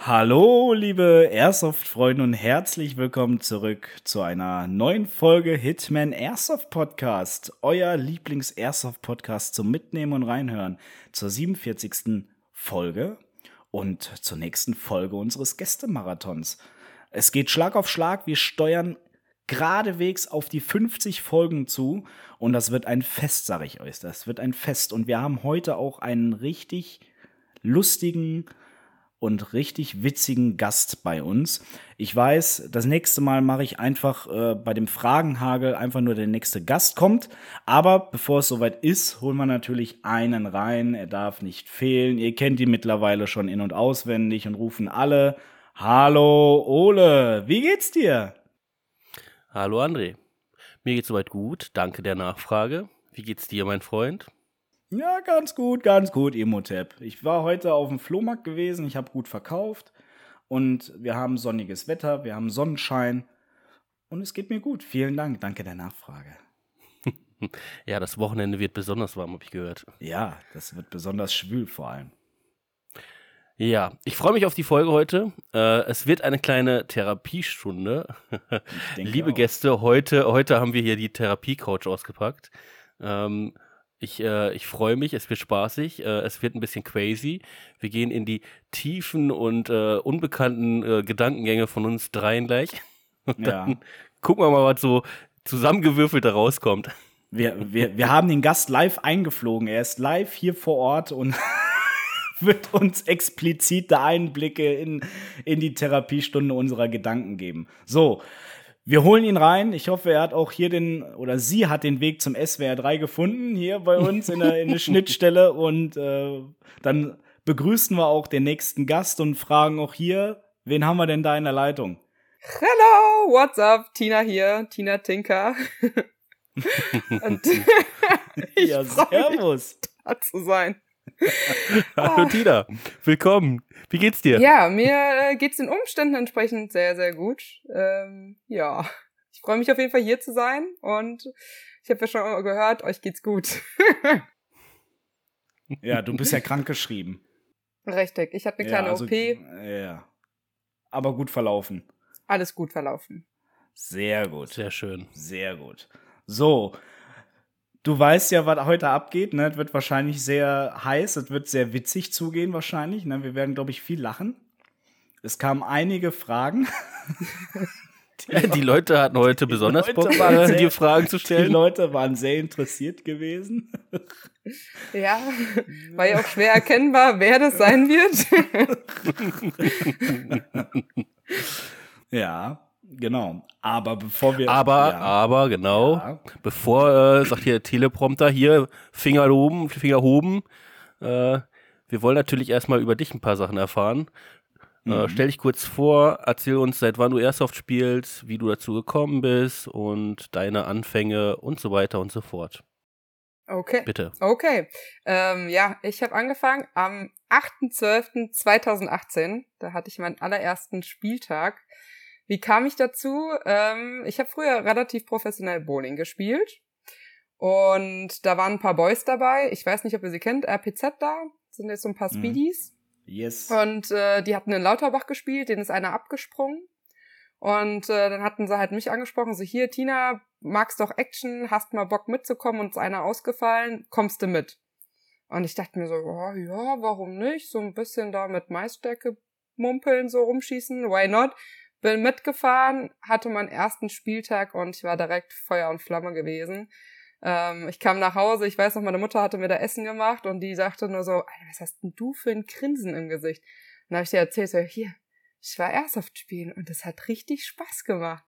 Hallo, liebe Airsoft-Freunde und herzlich willkommen zurück zu einer neuen Folge Hitman Airsoft Podcast. Euer Lieblings-Airsoft-Podcast zum Mitnehmen und Reinhören zur 47. Folge und zur nächsten Folge unseres Gästemarathons. Es geht Schlag auf Schlag, wir steuern geradewegs auf die 50 Folgen zu und das wird ein Fest, sage ich euch. Das wird ein Fest und wir haben heute auch einen richtig lustigen, und richtig witzigen Gast bei uns. Ich weiß, das nächste Mal mache ich einfach äh, bei dem Fragenhagel einfach nur der nächste Gast kommt. Aber bevor es soweit ist, holen wir natürlich einen rein. Er darf nicht fehlen. Ihr kennt ihn mittlerweile schon in- und auswendig und rufen alle. Hallo Ole, wie geht's dir? Hallo André. Mir geht's soweit gut. Danke der Nachfrage. Wie geht's dir, mein Freund? Ja, ganz gut, ganz gut, Emotep. Ich war heute auf dem Flohmarkt gewesen, ich habe gut verkauft und wir haben sonniges Wetter, wir haben Sonnenschein und es geht mir gut. Vielen Dank, danke der Nachfrage. ja, das Wochenende wird besonders warm, habe ich gehört. Ja, das wird besonders schwül vor allem. Ja, ich freue mich auf die Folge heute. Äh, es wird eine kleine Therapiestunde. Liebe auch. Gäste, heute, heute haben wir hier die Therapie-Couch ausgepackt. Ähm, ich, äh, ich freue mich, es wird spaßig, äh, es wird ein bisschen crazy. Wir gehen in die tiefen und äh, unbekannten äh, Gedankengänge von uns dreien gleich. Und dann ja. gucken wir mal, was so zusammengewürfelt da rauskommt. Wir, wir, wir haben den Gast live eingeflogen. Er ist live hier vor Ort und wird uns explizite Einblicke in, in die Therapiestunde unserer Gedanken geben. So, wir holen ihn rein. Ich hoffe, er hat auch hier den, oder sie hat den Weg zum SWR 3 gefunden, hier bei uns in der, in der Schnittstelle. Und äh, dann begrüßen wir auch den nächsten Gast und fragen auch hier, wen haben wir denn da in der Leitung? Hello, what's up? Tina hier, Tina Tinker. und ich ja, servus. Mich, da zu sein. Hallo Tina, willkommen. Wie geht's dir? Ja, mir äh, geht's den Umständen entsprechend sehr, sehr gut. Ähm, ja, ich freue mich auf jeden Fall hier zu sein und ich habe ja schon gehört, euch geht's gut. ja, du bist ja krankgeschrieben. Richtig, ich hatte eine kleine ja, also, OP. Ja, aber gut verlaufen. Alles gut verlaufen. Sehr gut. Sehr schön. Sehr gut. So, Du weißt ja, was heute abgeht. Ne? Es wird wahrscheinlich sehr heiß, es wird sehr witzig zugehen wahrscheinlich. Ne? Wir werden, glaube ich, viel lachen. Es kamen einige Fragen. die, die, Leute hatten heute die besonders Leute Bock, sehr, dir Fragen zu stellen. Die Leute waren sehr interessiert gewesen. Ja, war ja auch schwer erkennbar, wer das sein wird. ja. Genau. Aber bevor wir. Aber, ja. aber, genau. Ja. Bevor, äh, sagt hier Teleprompter, hier, Finger oben, Finger oben. Äh, wir wollen natürlich erstmal über dich ein paar Sachen erfahren. Äh, mhm. Äh, stell dich kurz vor, erzähl uns, seit wann du Airsoft spielst, wie du dazu gekommen bist und deine Anfänge und so weiter und so fort. Okay. Bitte. Okay. Ähm, ja, ich habe angefangen am 8.12.2018. Da hatte ich meinen allerersten Spieltag wie kam ich dazu? Ähm, ich habe früher relativ professionell Bowling gespielt. Und da waren ein paar Boys dabei. Ich weiß nicht, ob ihr sie kennt. RPZ da. sind jetzt so ein paar mhm. Speedies. Yes. Und äh, die hatten in Lauterbach gespielt. Denen ist einer abgesprungen. Und äh, dann hatten sie halt mich angesprochen. So, hier, Tina, magst doch Action? Hast mal Bock mitzukommen? Und ist einer ausgefallen. Kommst du mit? Und ich dachte mir so, oh, ja, warum nicht? So ein bisschen da mit Maisstärke mumpeln, so rumschießen. Why not? Bin mitgefahren, hatte meinen ersten Spieltag und ich war direkt Feuer und Flamme gewesen. Ähm, ich kam nach Hause, ich weiß noch, meine Mutter hatte mir da Essen gemacht und die sagte nur so, was hast denn du für ein Grinsen im Gesicht? Und dann habe ich dir erzählt, so, hier, ich war Airsoft spielen und es hat richtig Spaß gemacht.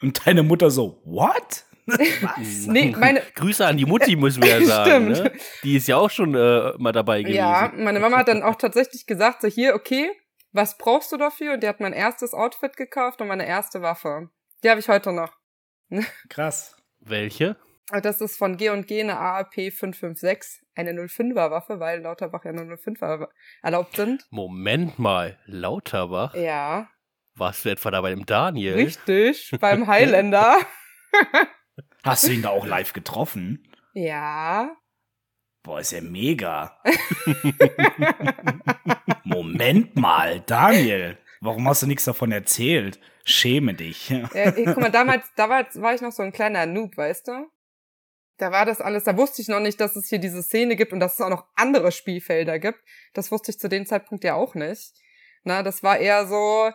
Und deine Mutter so, what? Was? nee, meine Grüße an die Mutti, müssen wir ja sagen. Ne? Die ist ja auch schon äh, mal dabei gewesen. Ja, meine Mama hat dann auch tatsächlich gesagt, so hier, okay, was brauchst du dafür? Und die hat mein erstes Outfit gekauft und meine erste Waffe. Die habe ich heute noch. Krass. Welche? Das ist von G&G eine AAP 556, eine 05er Waffe, weil Lauterbach ja nur 05er erlaubt sind. Moment mal, Lauterbach? Ja. Warst du etwa da bei dem Daniel? Richtig, beim Highlander. Hast du ihn da auch live getroffen? Ja. Boah, ist ja mega. Moment mal, Daniel. Warum hast du nichts davon erzählt? Schäme dich. Ja, guck mal, damals, damals war ich noch so ein kleiner Noob, weißt du? Da war das alles, da wusste ich noch nicht, dass es hier diese Szene gibt und dass es auch noch andere Spielfelder gibt. Das wusste ich zu dem Zeitpunkt ja auch nicht. Na, das war eher so,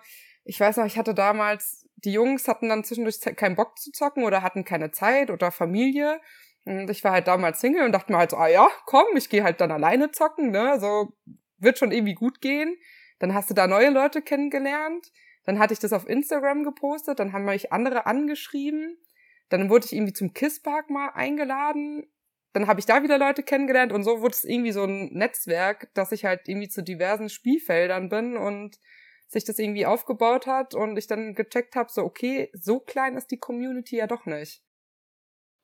ich weiß noch, ich hatte damals, die Jungs hatten dann zwischendurch keinen Bock zu zocken oder hatten keine Zeit oder Familie. Und ich war halt damals Single und dachte mir halt so, ah ja, komm, ich gehe halt dann alleine zocken, ne? So wird schon irgendwie gut gehen. Dann hast du da neue Leute kennengelernt. Dann hatte ich das auf Instagram gepostet, dann haben mich andere angeschrieben. Dann wurde ich irgendwie zum Kisspark mal eingeladen. Dann habe ich da wieder Leute kennengelernt und so wurde es irgendwie so ein Netzwerk, dass ich halt irgendwie zu diversen Spielfeldern bin und sich das irgendwie aufgebaut hat und ich dann gecheckt habe, so okay, so klein ist die Community ja doch nicht.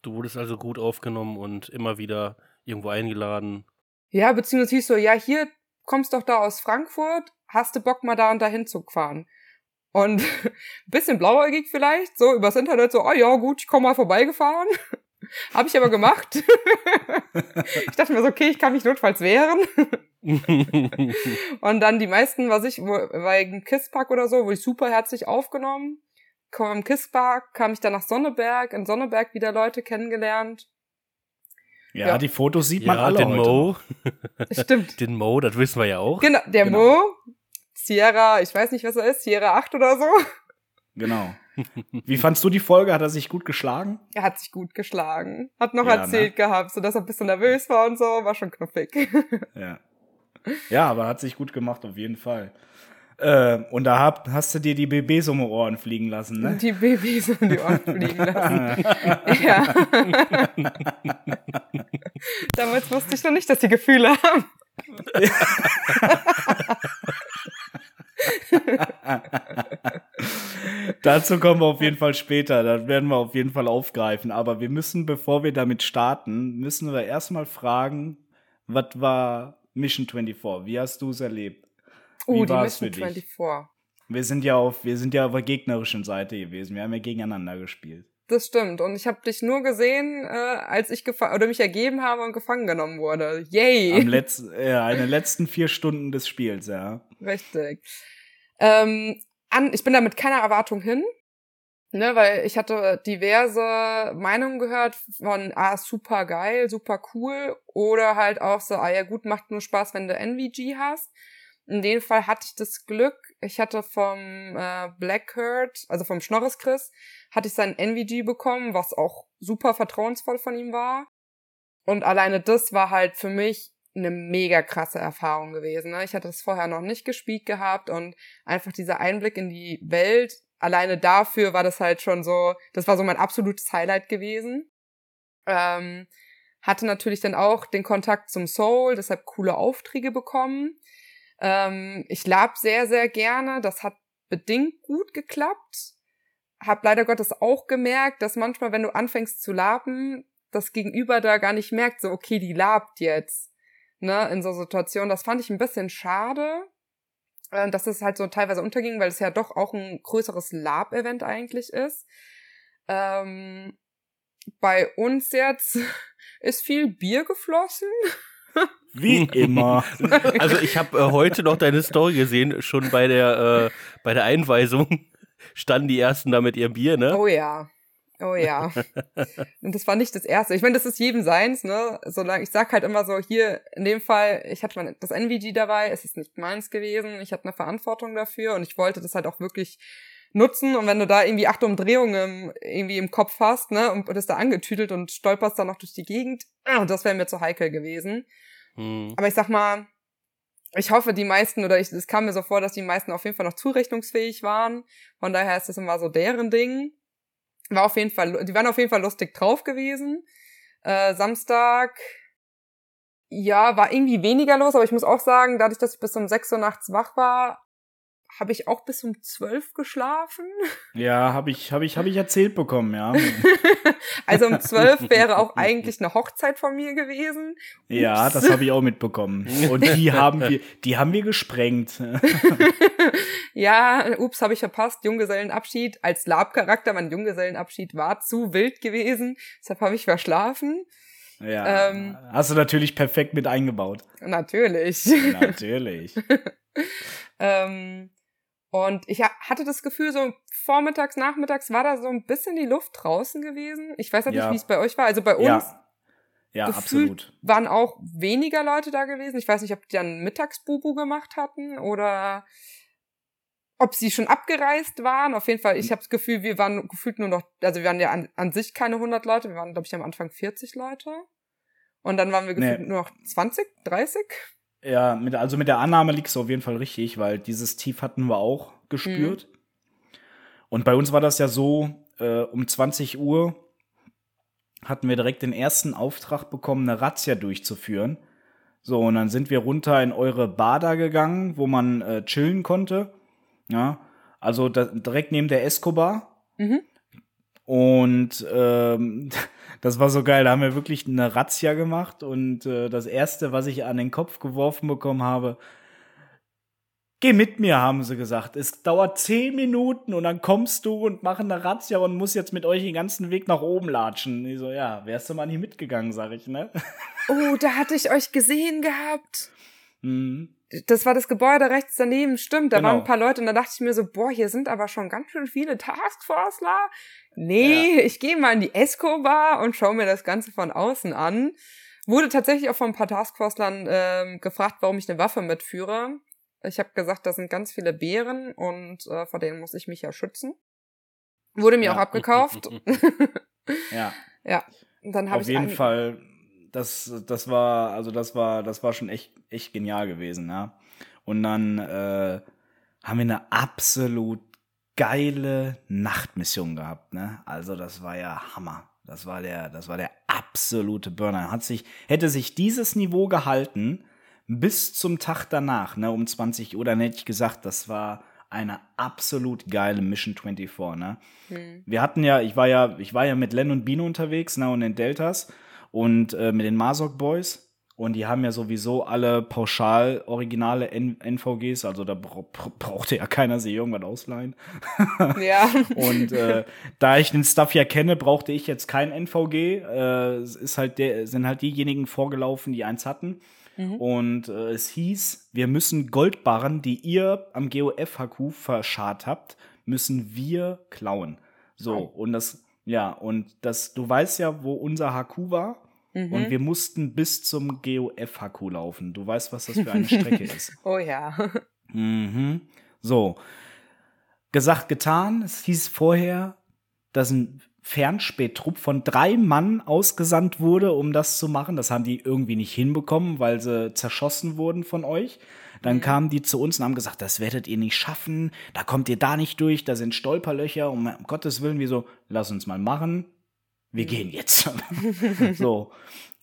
Du wurdest also gut aufgenommen und immer wieder irgendwo eingeladen. Ja, beziehungsweise hieß so, ja, hier kommst doch da aus Frankfurt, hast du Bock mal da und dahin zu fahren? Und ein bisschen blauäugig vielleicht, so übers Internet so, oh ja, gut, ich komme mal vorbeigefahren. Habe ich aber gemacht. ich dachte mir so, okay, ich kann mich notfalls wehren. und dann die meisten, was ich, wo, wegen Kisspark oder so, wurde ich super herzlich aufgenommen. Im Kisspark kam ich dann nach Sonneberg, in Sonneberg wieder Leute kennengelernt. Ja, ja. die Fotos sieht man ja, alle den heute. Mo. Stimmt. Den Mo, das wissen wir ja auch. Genau, der genau. Mo, Sierra, ich weiß nicht, was er ist, Sierra 8 oder so. Genau. Wie fandst du die Folge? Hat er sich gut geschlagen? Er hat sich gut geschlagen. Hat noch ja, erzählt ne? gehabt, so dass er ein bisschen nervös war und so, war schon knuffig. Ja. Ja, aber hat sich gut gemacht, auf jeden Fall. Äh, und da hab, hast du dir die BBs um die Ohren fliegen lassen, ne? Die BBs um die Ohren fliegen lassen. ja. Damals wusste ich noch nicht, dass sie Gefühle haben. Dazu kommen wir auf jeden Fall später. Das werden wir auf jeden Fall aufgreifen. Aber wir müssen, bevor wir damit starten, müssen wir erstmal fragen, was war Mission 24? Wie hast du es erlebt? Uh, die Mission 24. Wir sind ja auf, wir sind ja auf der gegnerischen Seite gewesen. Wir haben ja gegeneinander gespielt. Das stimmt. Und ich habe dich nur gesehen, äh, als ich oder mich ergeben habe und gefangen genommen wurde. Yay! Am Letz ja, in den letzten vier Stunden des Spiels, ja. Richtig. Ähm, an, ich bin da mit keiner Erwartung hin, ne, weil ich hatte diverse Meinungen gehört von, ah, super geil, super cool, oder halt auch so, ah ja gut, macht nur Spaß, wenn du NVG hast. In dem Fall hatte ich das Glück, ich hatte vom äh, Black Hurt, also vom Schnorris Chris, hatte ich sein NVG bekommen, was auch super vertrauensvoll von ihm war. Und alleine das war halt für mich eine mega krasse Erfahrung gewesen. Ne? Ich hatte das vorher noch nicht gespielt gehabt und einfach dieser Einblick in die Welt, alleine dafür war das halt schon so, das war so mein absolutes Highlight gewesen. Ähm, hatte natürlich dann auch den Kontakt zum Soul, deshalb coole Aufträge bekommen. Ähm, ich lab sehr, sehr gerne. Das hat bedingt gut geklappt. Hab leider Gottes auch gemerkt, dass manchmal, wenn du anfängst zu laben, das Gegenüber da gar nicht merkt, so, okay, die labt jetzt ne, in so Situationen. Das fand ich ein bisschen schade, äh, dass es halt so teilweise unterging, weil es ja doch auch ein größeres Lab-Event eigentlich ist. Ähm, bei uns jetzt ist viel Bier geflossen. Wie immer. Also ich habe äh, heute noch deine Story gesehen, schon bei der äh, bei der Einweisung standen die ersten da mit ihrem Bier, ne? Oh ja. Oh ja. Und das war nicht das erste. Ich meine, das ist jedem seins, ne? Solange ich sag halt immer so, hier in dem Fall, ich hatte mein, das NVG dabei, es ist nicht meins gewesen, ich hatte eine Verantwortung dafür und ich wollte das halt auch wirklich nutzen und wenn du da irgendwie acht Umdrehungen irgendwie im Kopf hast, ne, und bist da angetüdelt und stolperst dann noch durch die Gegend, ah, das wäre mir zu heikel gewesen. Hm. Aber ich sag mal, ich hoffe, die meisten, oder ich, es kam mir so vor, dass die meisten auf jeden Fall noch zurechnungsfähig waren. Von daher ist das immer so deren Ding. War auf jeden Fall, die waren auf jeden Fall lustig drauf gewesen. Äh, Samstag, ja, war irgendwie weniger los, aber ich muss auch sagen, dadurch, dass ich bis um 6 Uhr nachts wach war, habe ich auch bis um zwölf geschlafen. Ja, habe ich, habe ich, habe ich erzählt bekommen, ja. also um zwölf wäre auch eigentlich eine Hochzeit von mir gewesen. Ups. Ja, das habe ich auch mitbekommen. Und die haben wir, die haben wir gesprengt. ja, ups, habe ich verpasst. Junggesellenabschied als Lab-Charakter. Mein Junggesellenabschied war zu wild gewesen. Deshalb habe ich verschlafen. Ja. Ähm, hast du natürlich perfekt mit eingebaut. Natürlich. Natürlich. ähm, und ich hatte das Gefühl, so vormittags, nachmittags war da so ein bisschen die Luft draußen gewesen. Ich weiß halt ja. nicht, wie es bei euch war. Also bei uns ja. Ja, absolut. waren auch weniger Leute da gewesen. Ich weiß nicht, ob die dann Mittagsbubu gemacht hatten oder ob sie schon abgereist waren. Auf jeden Fall, ich habe das Gefühl, wir waren gefühlt nur noch, also wir waren ja an, an sich keine 100 Leute, wir waren, glaube ich, am Anfang 40 Leute. Und dann waren wir gefühlt nee. nur noch 20, 30. Ja, mit, also mit der Annahme liegst du auf jeden Fall richtig, weil dieses Tief hatten wir auch gespürt. Mhm. Und bei uns war das ja so, äh, um 20 Uhr hatten wir direkt den ersten Auftrag bekommen, eine Razzia durchzuführen. So, und dann sind wir runter in eure Bader gegangen, wo man äh, chillen konnte. Ja, also da, direkt neben der Escobar. Mhm. Und ähm, das war so geil. Da haben wir wirklich eine Razzia gemacht. Und äh, das Erste, was ich an den Kopf geworfen bekommen habe, Geh mit mir, haben sie gesagt. Es dauert zehn Minuten und dann kommst du und machen eine Razzia und muss jetzt mit euch den ganzen Weg nach oben latschen. Ich so, ja, wärst du mal nicht mitgegangen, sag ich, ne? Oh, da hatte ich euch gesehen gehabt. Mhm. Das war das Gebäude rechts daneben, stimmt. Da genau. waren ein paar Leute und da dachte ich mir so, boah, hier sind aber schon ganz schön viele Taskforceler. Nee, ja. ich gehe mal in die Esco-Bar und schaue mir das Ganze von außen an. Wurde tatsächlich auch von ein paar Taskforcelern ähm, gefragt, warum ich eine Waffe mitführe. Ich habe gesagt, da sind ganz viele Bären und äh, vor denen muss ich mich ja schützen. Wurde mir ja. auch abgekauft. ja. Ja. Und dann habe ich Auf jeden Fall das, das war, also das war, das war schon echt, echt genial gewesen, ja. Und dann äh, haben wir eine absolut geile Nachtmission gehabt, ne? Also das war ja Hammer. Das war der, das war der absolute Burner. Hat sich, hätte sich dieses Niveau gehalten bis zum Tag danach, ne, um 20 Uhr, dann hätte ich gesagt, das war eine absolut geile Mission 24, ne? Hm. Wir hatten ja, ich war ja, ich war ja mit Len und Bino unterwegs, ne, und den Deltas und äh, mit den Masok Boys. Und die haben ja sowieso alle pauschal originale N NVGs, also da bra brauchte ja keiner sich irgendwas ausleihen. ja. und äh, da ich den Stuff ja kenne, brauchte ich jetzt kein NVG. Äh, ist halt der, sind halt diejenigen vorgelaufen, die eins hatten. Mhm. Und äh, es hieß, wir müssen Goldbarren, die ihr am GOF-HQ verscharrt habt, müssen wir klauen. So, und das, ja, und das, du weißt ja, wo unser HQ war. Mhm. Und wir mussten bis zum GOF-HQ laufen. Du weißt, was das für eine Strecke ist. Oh ja. Mhm. So. Gesagt, getan. Es hieß vorher, dass ein Fernspähtrupp von drei Mann ausgesandt wurde, um das zu machen. Das haben die irgendwie nicht hinbekommen, weil sie zerschossen wurden von euch. Dann kamen die zu uns und haben gesagt, das werdet ihr nicht schaffen, da kommt ihr da nicht durch, da sind Stolperlöcher, um Gottes Willen, wieso, lass uns mal machen wir gehen jetzt. so,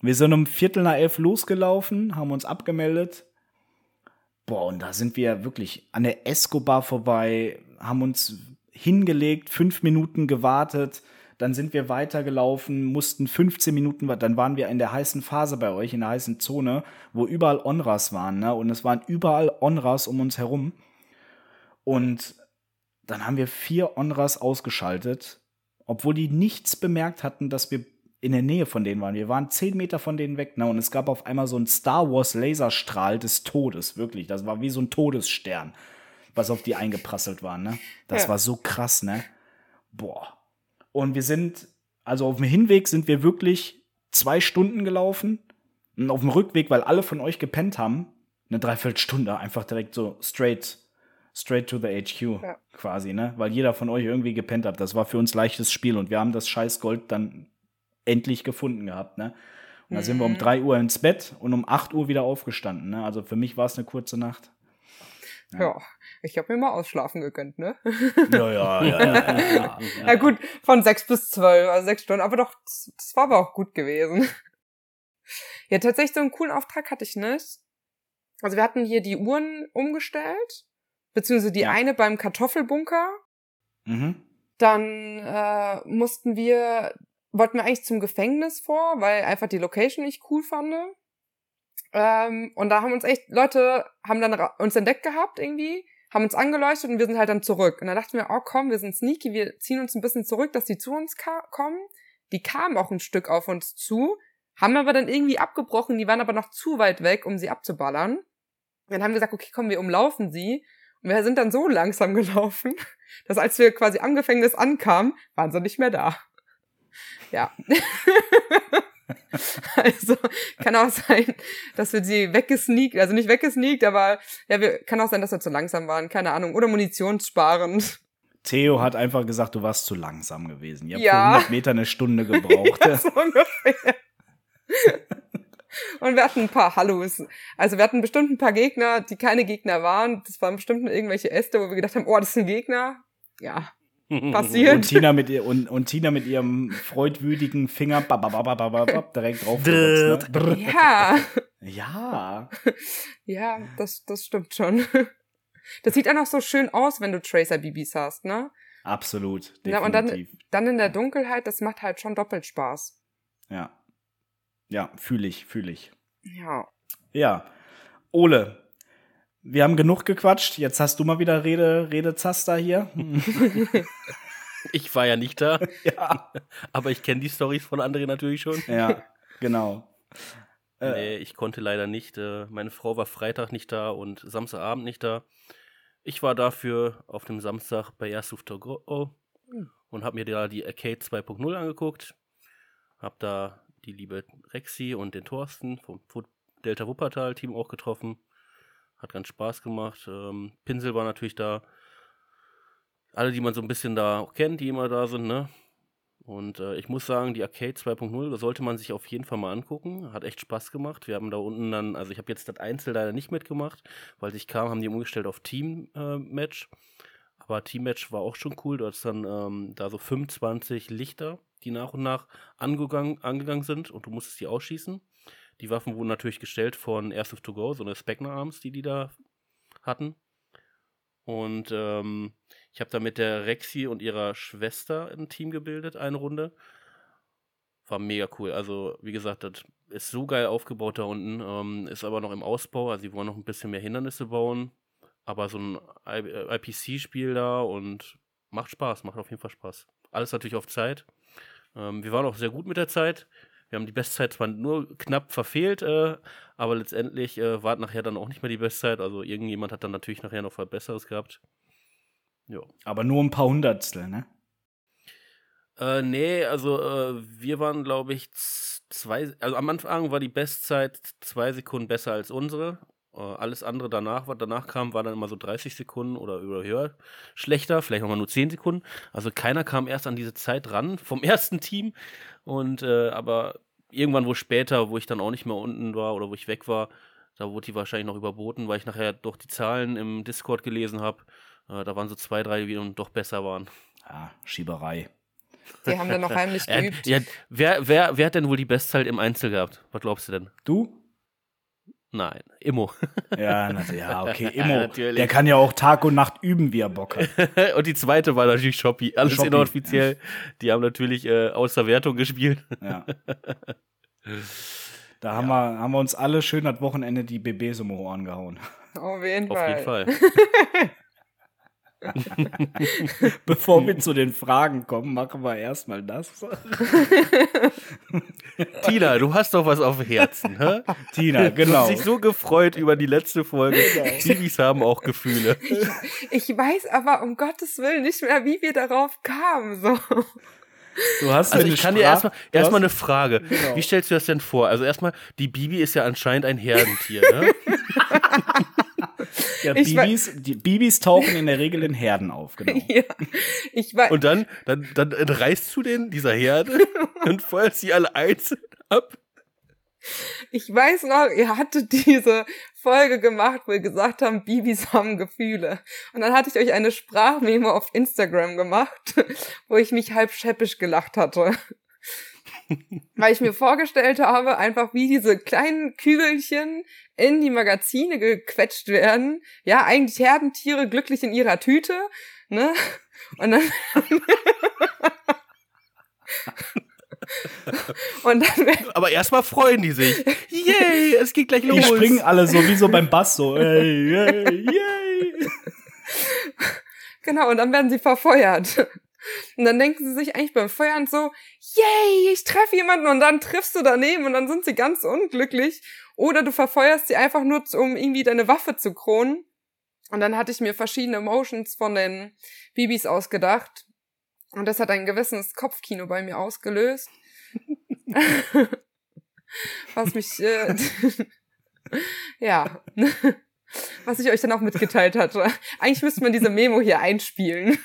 wir sind um Viertel nach elf losgelaufen, haben uns abgemeldet. Boah, und da sind wir wirklich an der Escobar vorbei, haben uns hingelegt, fünf Minuten gewartet, dann sind wir weitergelaufen, mussten 15 Minuten, dann waren wir in der heißen Phase bei euch, in der heißen Zone, wo überall Onras waren, ne? Und es waren überall Onras um uns herum. Und dann haben wir vier Onras ausgeschaltet obwohl die nichts bemerkt hatten, dass wir in der Nähe von denen waren. Wir waren zehn Meter von denen weg, ne? Und es gab auf einmal so einen Star Wars Laserstrahl des Todes, wirklich. Das war wie so ein Todesstern, was auf die eingeprasselt war, ne? Das ja. war so krass, ne? Boah. Und wir sind, also auf dem Hinweg sind wir wirklich zwei Stunden gelaufen. Und auf dem Rückweg, weil alle von euch gepennt haben, eine Dreiviertelstunde einfach direkt so straight straight to the HQ ja. quasi, ne? Weil jeder von euch irgendwie gepennt hat. Das war für uns leichtes Spiel und wir haben das scheiß Gold dann endlich gefunden gehabt, ne? Und da sind wir um 3 mhm. Uhr ins Bett und um 8 Uhr wieder aufgestanden, ne? Also für mich war es eine kurze Nacht. Ja, ja ich habe mir mal ausschlafen gegönnt, ne? Ja, ja, ja. ja, ja, ja gut, von 6 bis 12, also 6 Stunden, aber doch, das war aber auch gut gewesen. Ja, tatsächlich so einen coolen Auftrag hatte ich nicht. Also wir hatten hier die Uhren umgestellt beziehungsweise die ja. eine beim Kartoffelbunker. Mhm. Dann äh, mussten wir, wollten wir eigentlich zum Gefängnis vor, weil einfach die Location nicht cool fand. Ähm, und da haben uns echt Leute haben dann uns entdeckt gehabt irgendwie, haben uns angeleuchtet und wir sind halt dann zurück. Und dann dachten wir, oh komm, wir sind sneaky, wir ziehen uns ein bisschen zurück, dass die zu uns kommen. Die kamen auch ein Stück auf uns zu, haben aber dann irgendwie abgebrochen, die waren aber noch zu weit weg, um sie abzuballern. Dann haben wir gesagt, okay, komm, wir umlaufen sie. Und wir sind dann so langsam gelaufen, dass als wir quasi am Gefängnis ankamen, waren sie nicht mehr da. Ja. also kann auch sein, dass wir sie weggesneakt, also nicht weggesneakt, aber ja, wir, kann auch sein, dass wir zu langsam waren, keine Ahnung, oder munitionssparend. Theo hat einfach gesagt, du warst zu langsam gewesen. Ihr habt ja. für 100 Meter eine Stunde gebraucht. ja, so ungefähr. Und wir hatten ein paar Hallos. Also wir hatten bestimmt ein paar Gegner, die keine Gegner waren. Das waren bestimmt irgendwelche Äste, wo wir gedacht haben, oh, das sind Gegner. Ja, passiert. Und Tina mit, ihr, und, und Tina mit ihrem freudwütigen Finger direkt drauf. ne? Ja. Ja. Ja, das, das stimmt schon. Das sieht auch noch so schön aus, wenn du Tracer-BBs hast, ne? Absolut. Definitiv. Ja, und dann, dann in der Dunkelheit, das macht halt schon doppelt Spaß. Ja. Ja, fühle ich, fühle ich. Ja. Ja. Ole, wir haben genug gequatscht. Jetzt hast du mal wieder Rede, Redezaster hier. ich war ja nicht da. Ja. Aber ich kenne die Stories von anderen natürlich schon. Ja, genau. Äh, nee, ich konnte leider nicht. Äh, meine Frau war Freitag nicht da und Samstagabend nicht da. Ich war dafür auf dem Samstag bei Airsoft to Go und habe mir da die Arcade 2.0 angeguckt. Hab da die liebe Rexi und den Thorsten vom Delta Wuppertal Team auch getroffen. Hat ganz Spaß gemacht. Ähm, Pinsel war natürlich da. Alle, die man so ein bisschen da kennt, die immer da sind, ne? Und äh, ich muss sagen, die Arcade 2.0 sollte man sich auf jeden Fall mal angucken. Hat echt Spaß gemacht. Wir haben da unten dann, also ich habe jetzt das Einzel leider nicht mitgemacht, weil ich kam, haben die umgestellt auf Team-Match. Äh, Aber Team-Match war auch schon cool. Du hast dann ähm, da so 25 Lichter die nach und nach angegangen sind und du musstest die ausschießen. Die Waffen wurden natürlich gestellt von Airsoft to Go, so eine Spectre Arms, die die da hatten. Und ähm, ich habe da mit der Rexi und ihrer Schwester ein Team gebildet, eine Runde. War mega cool. Also, wie gesagt, das ist so geil aufgebaut da unten. Ähm, ist aber noch im Ausbau. Also, sie wollen noch ein bisschen mehr Hindernisse bauen. Aber so ein IPC-Spiel da und macht Spaß, macht auf jeden Fall Spaß. Alles natürlich auf Zeit. Ähm, wir waren auch sehr gut mit der Zeit. Wir haben die Bestzeit zwar nur knapp verfehlt, äh, aber letztendlich äh, war nachher dann auch nicht mehr die Bestzeit. Also irgendjemand hat dann natürlich nachher noch was Besseres gehabt. Ja. Aber nur ein paar Hundertstel, ne? Äh, nee, also äh, wir waren, glaube ich, zwei, also am Anfang war die Bestzeit zwei Sekunden besser als unsere alles andere danach, was danach kam, war dann immer so 30 Sekunden oder über höher schlechter, vielleicht nochmal nur 10 Sekunden. Also keiner kam erst an diese Zeit ran vom ersten Team. Und äh, aber irgendwann, wo später, wo ich dann auch nicht mehr unten war oder wo ich weg war, da wurde die wahrscheinlich noch überboten, weil ich nachher doch die Zahlen im Discord gelesen habe. Äh, da waren so zwei, drei, die doch besser waren. Ja, Schieberei. Die haben dann noch heimlich geübt. Ja, wer, wer, wer hat denn wohl die Bestzeit im Einzel gehabt? Was glaubst du denn? Du? Nein, Immo. Ja, ja okay, Immo. Ja, der kann ja auch Tag und Nacht üben, wie er Bock hat. und die zweite war natürlich Shopee. Alles Shopee, inoffiziell. Ja. Die haben natürlich äh, außer Wertung gespielt. Ja. Da haben, wir, haben wir uns alle schön das Wochenende die BBs um Ohren gehauen. Auf jeden Fall. Auf jeden Fall. Bevor wir zu den Fragen kommen, machen wir erstmal das. Tina, du hast doch was auf dem Herzen, hä? Tina, genau. Du hast dich so gefreut über die letzte Folge. Babys genau. haben auch Gefühle. Ich, ich, weiß aber um Gottes Willen nicht mehr, wie wir darauf kamen. So. Du hast also ich kann dir erstmal erstmal eine Frage. Genau. Wie stellst du das denn vor? Also erstmal, die Bibi ist ja anscheinend ein Herdentier, ne? Ja, Bibis, die Bibis tauchen in der Regel in Herden auf, genau. Ja, ich weiß. Und dann, dann, dann entreißt du den, dieser Herde, und feuerst sie alle einzeln ab. Ich weiß noch, ihr hattet diese Folge gemacht, wo ihr gesagt habt, Bibis haben Gefühle. Und dann hatte ich euch eine Sprachmemo auf Instagram gemacht, wo ich mich halb scheppisch gelacht hatte. Weil ich mir vorgestellt habe, einfach wie diese kleinen Kügelchen in die Magazine gequetscht werden. Ja, eigentlich Herdentiere glücklich in ihrer Tüte, ne? Und dann Und dann Aber erstmal freuen die sich. Yay, es geht gleich los. Die springen alle so wie so beim Bass so. Ey, yay, yay. Genau, und dann werden sie verfeuert. Und dann denken sie sich eigentlich beim Feuern so, yay, ich treffe jemanden und dann triffst du daneben und dann sind sie ganz unglücklich. Oder du verfeuerst sie einfach nur, um irgendwie deine Waffe zu kronen. Und dann hatte ich mir verschiedene Emotions von den Bibis ausgedacht. Und das hat ein gewisses Kopfkino bei mir ausgelöst. Was mich, äh, ja, was ich euch dann auch mitgeteilt hatte. Eigentlich müsste man diese Memo hier einspielen.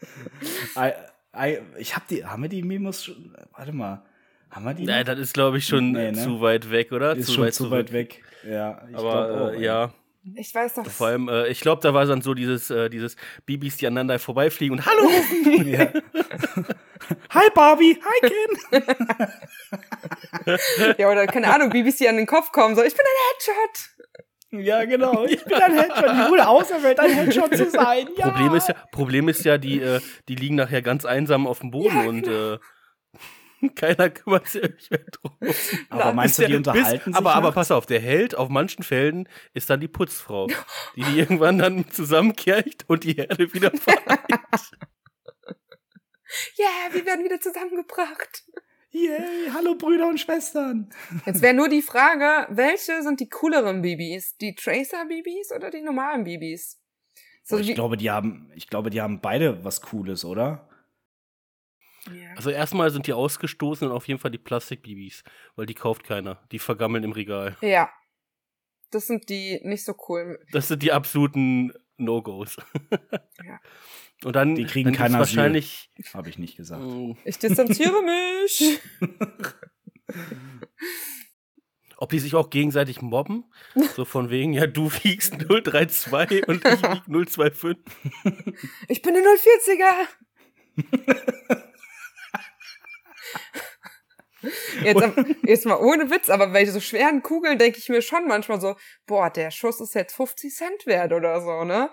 Ich hab die, haben wir die Memos schon, warte mal. Haben wir die? Nein, das ist, glaube ich, schon nee, ne? zu weit weg, oder? Ist zu schon weit zu weit weg. Ja, ich aber auch, äh, ja. Ich weiß doch. Vor allem, äh, ich glaube, da war dann so dieses, äh, dieses Bibis, die aneinander vorbeifliegen und Hallo. Hi Barbie, hi Ken. ja, oder keine Ahnung, Bibis, die an den Kopf kommen, so, ich bin ein Headshot. Ja, genau. Ich bin ein Headshot. Ich wurde auserwählt, ein Headshot zu sein. Ja. Problem ist ja, Problem ist ja die, äh, die liegen nachher ganz einsam auf dem Boden ja, und genau. äh, Keiner kümmert sich mehr drum. Aber Na, meinst du, die unterhalten bis, sich? Aber, aber pass auf, der Held auf manchen Felden ist dann die Putzfrau, die, die irgendwann dann zusammenkehrt und die Herde wieder vereint. Ja, yeah, wir werden wieder zusammengebracht. Yay, hallo Brüder und Schwestern. Jetzt wäre nur die Frage, welche sind die cooleren Bibis? Die Tracer-Bibis oder die normalen Bibis? So, ich glaube, die haben, ich glaube, die haben beide was Cooles, oder? Yeah. Also erstmal sind die ausgestoßen und auf jeden Fall die Plastikbibis, weil die kauft keiner. Die vergammeln im Regal. Ja. Das sind die nicht so cool. Das sind die absoluten No-Gos. ja. Und dann die kriegen dann keiner wahrscheinlich. Habe ich nicht gesagt. Mm. Ich distanziere mich. Ob die sich auch gegenseitig mobben? So von wegen, ja, du wiegst 032 und ich wieg 025. Ich bin eine 040er. Jetzt, jetzt mal ohne Witz, aber bei so schweren Kugeln denke ich mir schon manchmal so, boah, der Schuss ist jetzt 50 Cent wert oder so, ne?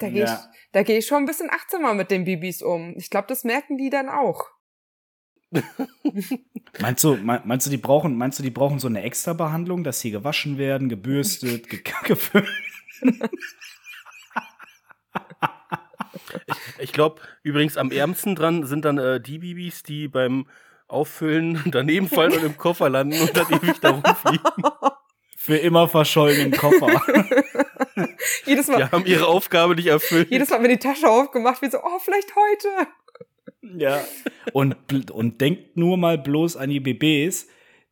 Da gehe ja. ich, da gehe ich schon ein bisschen achtsamer mit den Bibis um. Ich glaube, das merken die dann auch. meinst du, meinst du, die brauchen, meinst du, die brauchen so eine extra Behandlung, dass sie gewaschen werden, gebürstet, gefüllt? ich, ich glaube, übrigens am ärmsten dran sind dann äh, die Bibis, die beim Auffüllen daneben fallen und im Koffer landen und dann ewig da rumfliegen. Für immer verschollen im Koffer. jedes Mal. Die haben ihre Aufgabe nicht erfüllt. Jedes Mal, wenn die Tasche aufgemacht wird, so, oh, vielleicht heute. Ja. Und, und denkt nur mal bloß an die BBs,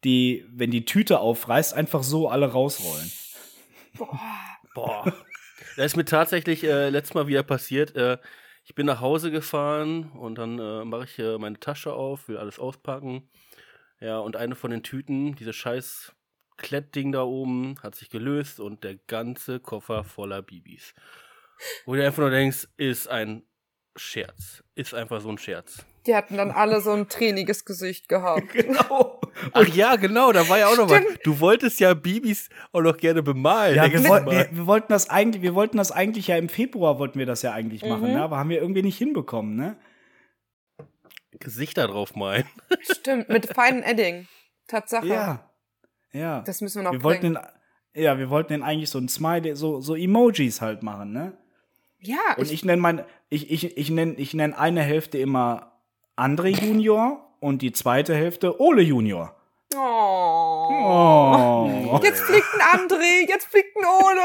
die, wenn die Tüte aufreißt, einfach so alle rausrollen. Boah. Boah. Das ist mir tatsächlich äh, letztes Mal wieder passiert. Äh, ich bin nach Hause gefahren und dann äh, mache ich äh, meine Tasche auf, will alles auspacken. Ja, und eine von den Tüten, dieses scheiß Klettding da oben, hat sich gelöst und der ganze Koffer voller Bibis. Wo du einfach nur denkst, ist ein Scherz. Ist einfach so ein Scherz. Die hatten dann alle so ein trainiges Gesicht gehabt. genau. Ach ja, genau, da war ja auch noch was. Du wolltest ja Bibis auch noch gerne bemalen. Ja, wir, woll wir, wir, wollten das eigentlich, wir wollten das eigentlich ja im Februar wollten wir das ja eigentlich mhm. machen, ne? aber haben wir irgendwie nicht hinbekommen, ne? Gesichter drauf malen. Stimmt, mit feinen Edding. Tatsache. Ja. Ja. Das müssen wir noch wir bringen. Wollten den, ja, wir wollten den eigentlich so ein Smiley, so, so Emojis halt machen, ne? Ja. Und ich, ich nenne meine, ich, ich, ich nenne ich nenn eine Hälfte immer André Junior und die zweite Hälfte Ole Junior. Oh. oh. Jetzt fliegt ein André, jetzt fliegt ein Ole.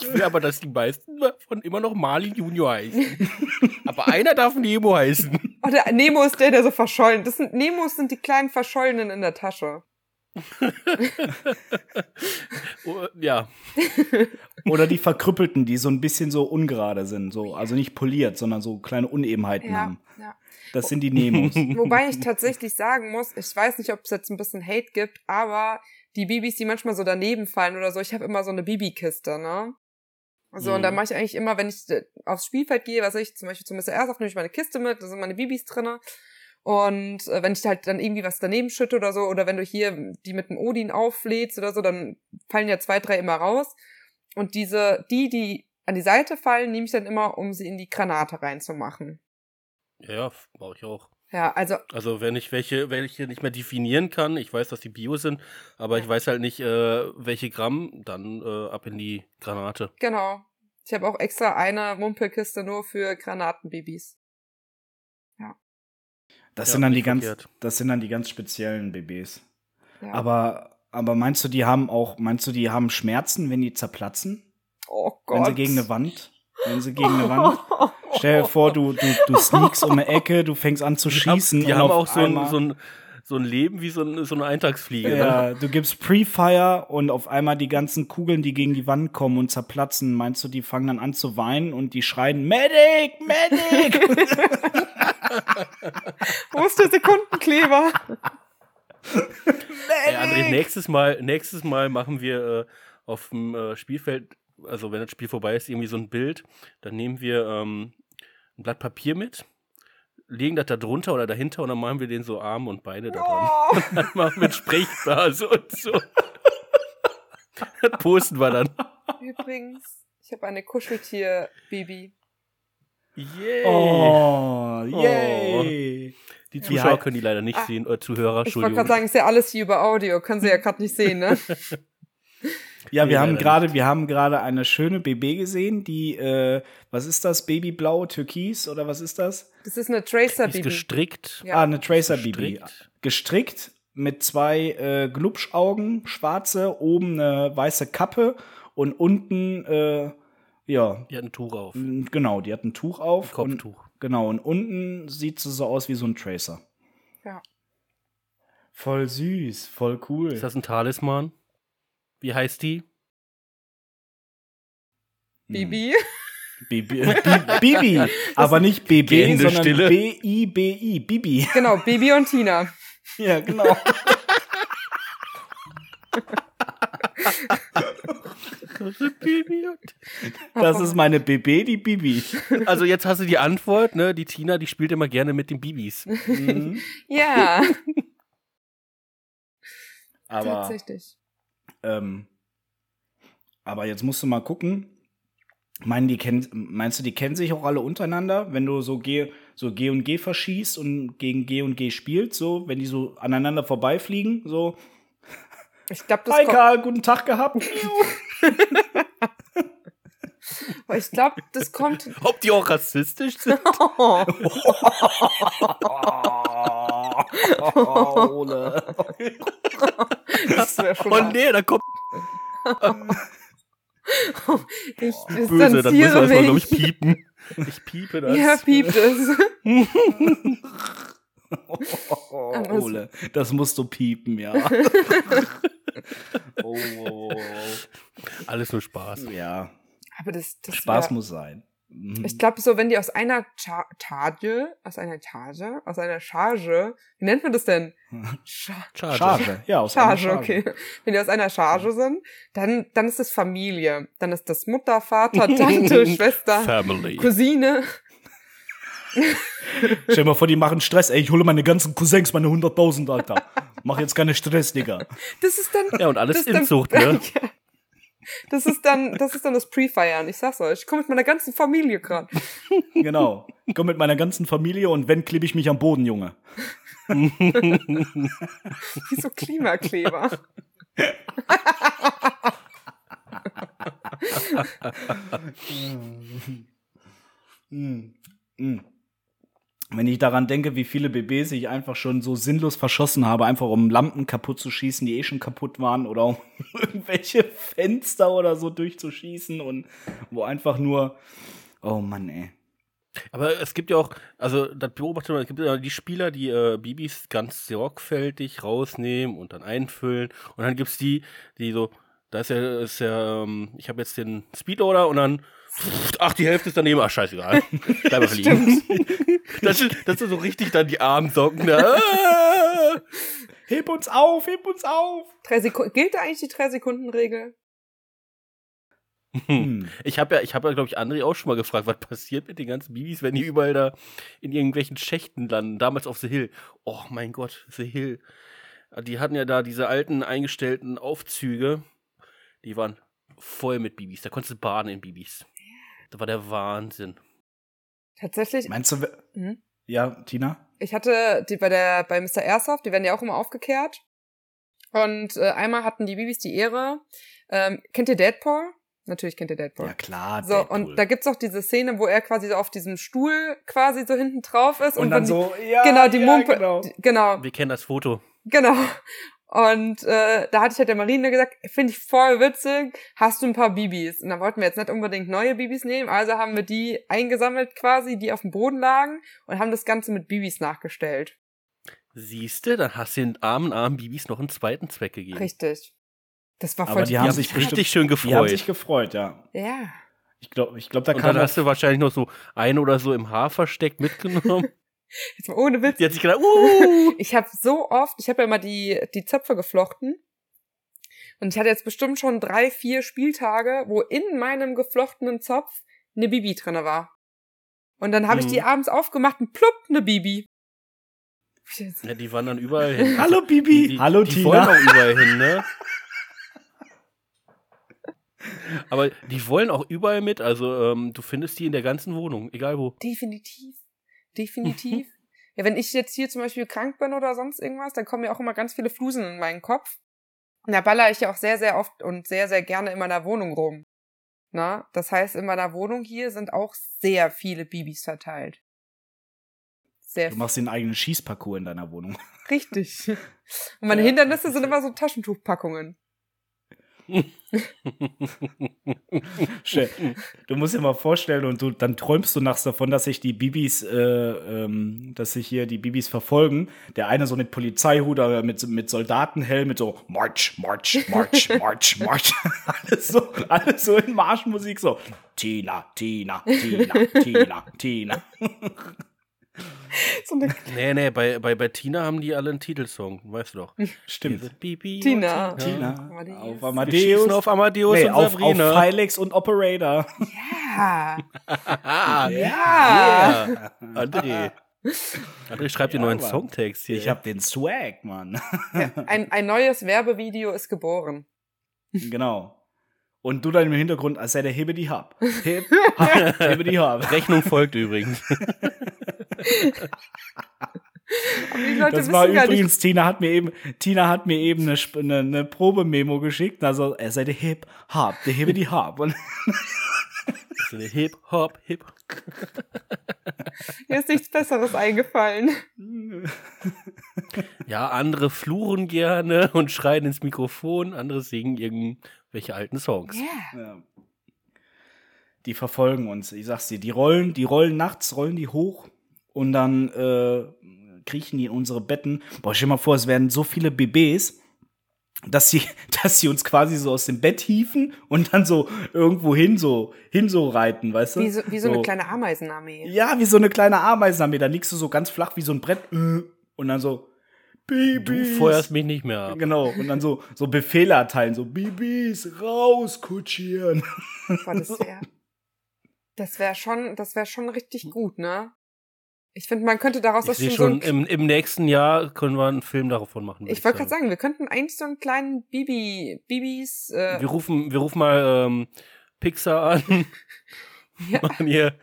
Ich will aber, dass die meisten von immer noch Marlin Junior heißen. aber einer darf Nemo heißen. Oh, der Nemo ist der, der so verschollen. Das sind Nemos sind die kleinen Verschollenen in der Tasche. oh, ja. Oder die Verkrüppelten, die so ein bisschen so ungerade sind, so, also nicht poliert, sondern so kleine Unebenheiten ja, haben. Ja. Das sind die Nemos. Wobei ich tatsächlich sagen muss, ich weiß nicht, ob es jetzt ein bisschen Hate gibt, aber die Bibis, die manchmal so daneben fallen oder so, ich habe immer so eine Bibi-Kiste, ne? So, mhm. und da mhm. mache ich eigentlich immer, wenn ich äh, aufs Spielfeld gehe, was ich zum Beispiel zum Mr. Airsoft, nehme ich meine Kiste mit, da sind meine Bibis drinne. Und äh, wenn ich halt dann irgendwie was daneben schütte oder so, oder wenn du hier die mit dem Odin auflädst oder so, dann fallen ja zwei, drei immer raus. Und diese, die, die an die Seite fallen, nehme ich dann immer, um sie in die Granate reinzumachen. Ja, ja, brauche ich auch. Ja, also. Also wenn ich welche, welche nicht mehr definieren kann, ich weiß, dass die Bio sind, aber ich weiß halt nicht, äh, welche Gramm, dann äh, ab in die Granate. Genau. Ich habe auch extra eine Mumpelkiste nur für Granatenbabys. Ja. Das Ja, sind dann die ganz, das sind dann die ganz speziellen BBs. ja. Aber, aber meinst du, die haben auch, meinst du, die haben Schmerzen, wenn die zerplatzen? oh Gott. Wenn sie gegen eine Wand? Wenn sie gegen eine Wand? Stell dir vor, du, du, du sneakst um eine Ecke, du fängst an zu schießen. Die haben auf auch so ein, einmal- so, ein, so ein Leben wie so, ein, so eine Eintagsfliege. Ne? Ja, du gibst Pre-Fire und auf einmal die ganzen Kugeln, die gegen die Wand kommen und zerplatzen, meinst du, die fangen dann an zu weinen und die schreien Medic, Medic! Wo ist der Sekundenkleber? Ey, André, nächstes Mal, nächstes Mal machen wir äh, auf dem äh, Spielfeld, also wenn das Spiel vorbei ist, irgendwie so ein Bild. Dann nehmen wir ähm, ein Blatt Papier mit, legen das da drunter oder dahinter und dann machen wir den so Arme und Beine da dran. Oh, Dann machen wir Sprechblase und so. Das posten wir dann. übrigens, ich habe eine Kuscheltier-Baby. Yay! Oh, yay! Die Wie Zuschauer hei- können die leider nicht Ah, sehen, oder Zuhörer, Ich wollte Entschuldigung. gerade sagen, ist ja alles hier über Audio. Können Sie ja gerade nicht sehen, ne? Ja, wir haben gerade, wir haben gerade eine schöne BB gesehen, die, äh, was ist das? Babyblau, Türkis oder was ist das? Das ist eine Die ist Tracer-Baby. gestrickt. Ja. Ah, eine Tracer BB. Gestrickt. Gestrickt mit zwei äh, Glubschaugen, schwarze, oben eine weiße Kappe und unten, äh, ja, Die hat ein Tuch auf. genau, die hat ein Tuch auf. Ein Und, Kopftuch. genau, und unten sieht sie so aus wie so ein Tracer. Ja. Voll süß, voll cool. Ist das ein Talisman? Wie heißt die? Hm. Bibi. Bibi, Bi- Bibi, aber nicht BB, sondern Stille. B-I-B-I, Bibi. Genau, Bibi und Tina. Ja, genau. Das ist meine BB, die Bibi. Also jetzt hast du die Antwort, ne? Die Tina, die spielt immer gerne mit den Bibis. Mhm. Ja, Aber, tatsächlich. Ähm, aber jetzt musst du mal gucken. Meinen die kennen, meinst du, die kennen sich auch alle untereinander, wenn du so G, so G und G verschießt und gegen G und G spielst, so, wenn die so aneinander vorbeifliegen, so, Ich glaube, das Hi kommt. Karl, guten Tag gehabt. Ich glaube, das kommt. Ob die auch rassistisch sind? Oh, oh, Ole. das wäre schon. Oh nee, da kommt ich böse, dann müssen wir distanziere erstmal, glaube ich, piepen. Ich piepe das. Ja, piept es. Oh, Ole, das musst du piepen, ja. oh, oh, oh, Alles nur Spaß. oh. Ja, Aber das, das Spaß wär, muss sein. Mhm. Ich glaube, so, wenn die aus einer Cha Charge, aus einer Charge, aus einer Charge, wie nennt man das denn? Cha Charge. Charge, ja, aus einer Charge, okay. Wenn die aus einer Charge sind, dann, dann ist es Familie. Dann ist das Mutter, Vater, Tante, Schwester, Family. Cousine. Stell dir mal vor, die machen Stress. Ey, ich hole meine ganzen Cousins, meine 100.000, Alter. Mach jetzt keine Stress, Digga. Das ist dann. Ja, und alles das ist dann- Inzucht, ne? Ja. Das ist dann, das ist dann das Pre-Feiern. Ich sag's euch. Ich komme mit meiner ganzen Familie gerade. Genau. Ich komm mit meiner ganzen Familie und wenn, klebe ich mich am Boden, Junge. Wie so Klimakleber. Mm. Mm. Wenn ich daran denke, wie viele BBs ich einfach schon so sinnlos verschossen habe, einfach um Lampen kaputt zu schießen, die eh schon kaputt waren, oder um irgendwelche Fenster oder so durchzuschießen und wo einfach nur, oh Mann, ey. Aber es gibt ja auch, also das beobachtet man, es gibt ja die Spieler, die äh, Bibis ganz sorgfältig rausnehmen und dann einfüllen. Und dann gibt's die, die so, da ist ja, ist ja ähm, ich habe jetzt den Speedloader und dann, ach, die Hälfte ist daneben, ach, scheißegal. Bleib mal liegen. Das ist, das ist so richtig dann die Armsocken. Ah! Heb uns auf, heb uns auf! Drei Sekunden. Gilt da eigentlich die Drei-Sekunden-Regel? Hm. Ich habe ja, ich habe ja, glaube ich, André auch schon mal gefragt, was passiert mit den ganzen Bibis, wenn die überall da in irgendwelchen Schächten landen. Damals auf The Hill. Oh mein Gott, The Hill. Die hatten ja da diese alten eingestellten Aufzüge. Die waren voll mit Bibis. Da konntest du baden in Bibis. Das war der Wahnsinn. Tatsächlich. Meinst du, Mhm. ja, Tina? Ich hatte die bei der bei Mr. Airsoft, die werden ja auch immer aufgekehrt. Und äh, einmal hatten die Bibis die Ehre. Ähm, kennt ihr Deadpool? Natürlich kennt ihr Deadpool. Ja, klar. So, Deadpool. und da gibt's auch diese Szene, wo er quasi so auf diesem Stuhl quasi so hinten drauf ist. Und, Und, dann so, ja, die, genau, die ja, Mumpe, Genau. die- genau, Wir kennen das Foto. genau. Und äh, da hatte ich halt der Marine gesagt, finde ich voll witzig, hast du ein paar Bibis? Und dann wollten wir jetzt nicht unbedingt neue Bibis nehmen, also haben wir die eingesammelt quasi, die auf dem Boden lagen und haben das Ganze mit Bibis nachgestellt. Siehste, dann hast du den armen, armen Bibis noch einen zweiten Zweck gegeben. Richtig. Das war Aber voll die Die haben sich richtig schön Die haben gefreut. sich gefreut, ja. Ja. Ich glaube, ich glaub, da Und kam dann hast du wahrscheinlich noch so ein oder so im Haar versteckt mitgenommen. Jetzt mal ohne Witz. Die hat sich gedacht, uh, Ich habe so oft, ich habe ja immer die, die Zöpfe geflochten. Und ich hatte jetzt bestimmt schon drei, vier Spieltage, wo in meinem geflochtenen Zopf eine Bibi drinne war. Und dann habe ich Mhm. die abends aufgemacht und plupp, eine Bibi. ja, die waren dann überall hin. Hallo Bibi, Die, hallo die wollen Tina. auch überall hin, ne? Aber die wollen auch überall mit, also ähm, du findest die in der ganzen Wohnung, egal wo. Definitiv. Definitiv. ja, wenn ich jetzt hier zum Beispiel krank bin oder sonst irgendwas, dann kommen ja auch immer ganz viele Flusen in meinen Kopf. Und da baller ich ja auch sehr, sehr oft und sehr, sehr gerne in meiner Wohnung rum. Na, das heißt, in meiner Wohnung hier sind auch sehr viele Bibis verteilt. Sehr Du machst den eigenen Schießparcours in deiner Wohnung. Richtig. Und meine Ja. Hindernisse sind immer so Taschentuchpackungen. Du musst dir mal vorstellen, und du, dann träumst du nachts davon, dass sich die Bibis, äh, ähm, dass sich hier die Bibis verfolgen. Der eine so mit Polizeihut oder mit, mit Soldatenhelm, mit so March, March, March, March, March. alles so, alles so in Marschmusik, so Tina, Tina, Tina, Tina, Tina. So eine nee, nee, bei, bei, bei Tina haben die alle einen Titelsong, weißt du doch. Stimmt. Bibi Tina. und Tina. Amadeus. Auf Amadeus. auf Amadeus nee, und auf, auf Sabrina. Filex und Operator. Ja. ah, Ja. yeah. André. André schreibt den Ja, neuen Mann. Songtext hier. Ich hab den Swag, Mann. Ein, ein neues Werbevideo ist geboren. Genau. Und du dann im Hintergrund, als sei der Hibbidi Hub. Hip, Hub, Hibbidi Hub. Rechnung folgt übrigens. Die Das war übrigens, Tina hat mir eben, Tina hat mir eben eine, eine, eine Probememo geschickt. Also, er sei der Hip Hop, der Hibbidi Hop. Und So eine Hip, Hop, Hip. mir ist nichts Besseres eingefallen. Ja, andere fluchen gerne und schreien ins Mikrofon, andere singen irgendwelche alten Songs. ja. die verfolgen uns. Ich sag's dir, die rollen, die rollen nachts, rollen die hoch und dann äh, kriechen die in unsere Betten. Boah, stell dir mal vor, es werden so viele BBs, dass sie, dass sie uns quasi so aus dem Bett hieven und dann so irgendwo hin so, hin so reiten, weißt du? Wie so, wie so, eine kleine Ameisenarmee. Ja, wie so eine kleine Ameisenarmee. Da liegst du so ganz flach wie so ein Brett und dann so Du Bibis. feuerst mich nicht mehr ab. Genau, und dann so, so Befehle erteilen, so Bibis, raus, kutschieren. Boah, das wäre das wär schon, das wäre schon richtig gut, ne? Ich finde, man könnte daraus Ich auch sehe schon so schon, ein, im, im nächsten Jahr können wir einen Film davon machen. ich wollte gerade sagen, wir könnten eigentlich so einen kleinen Bibi, Bibis, äh, Wir rufen, wir rufen mal ähm, Pixar an. Ja. Machen hier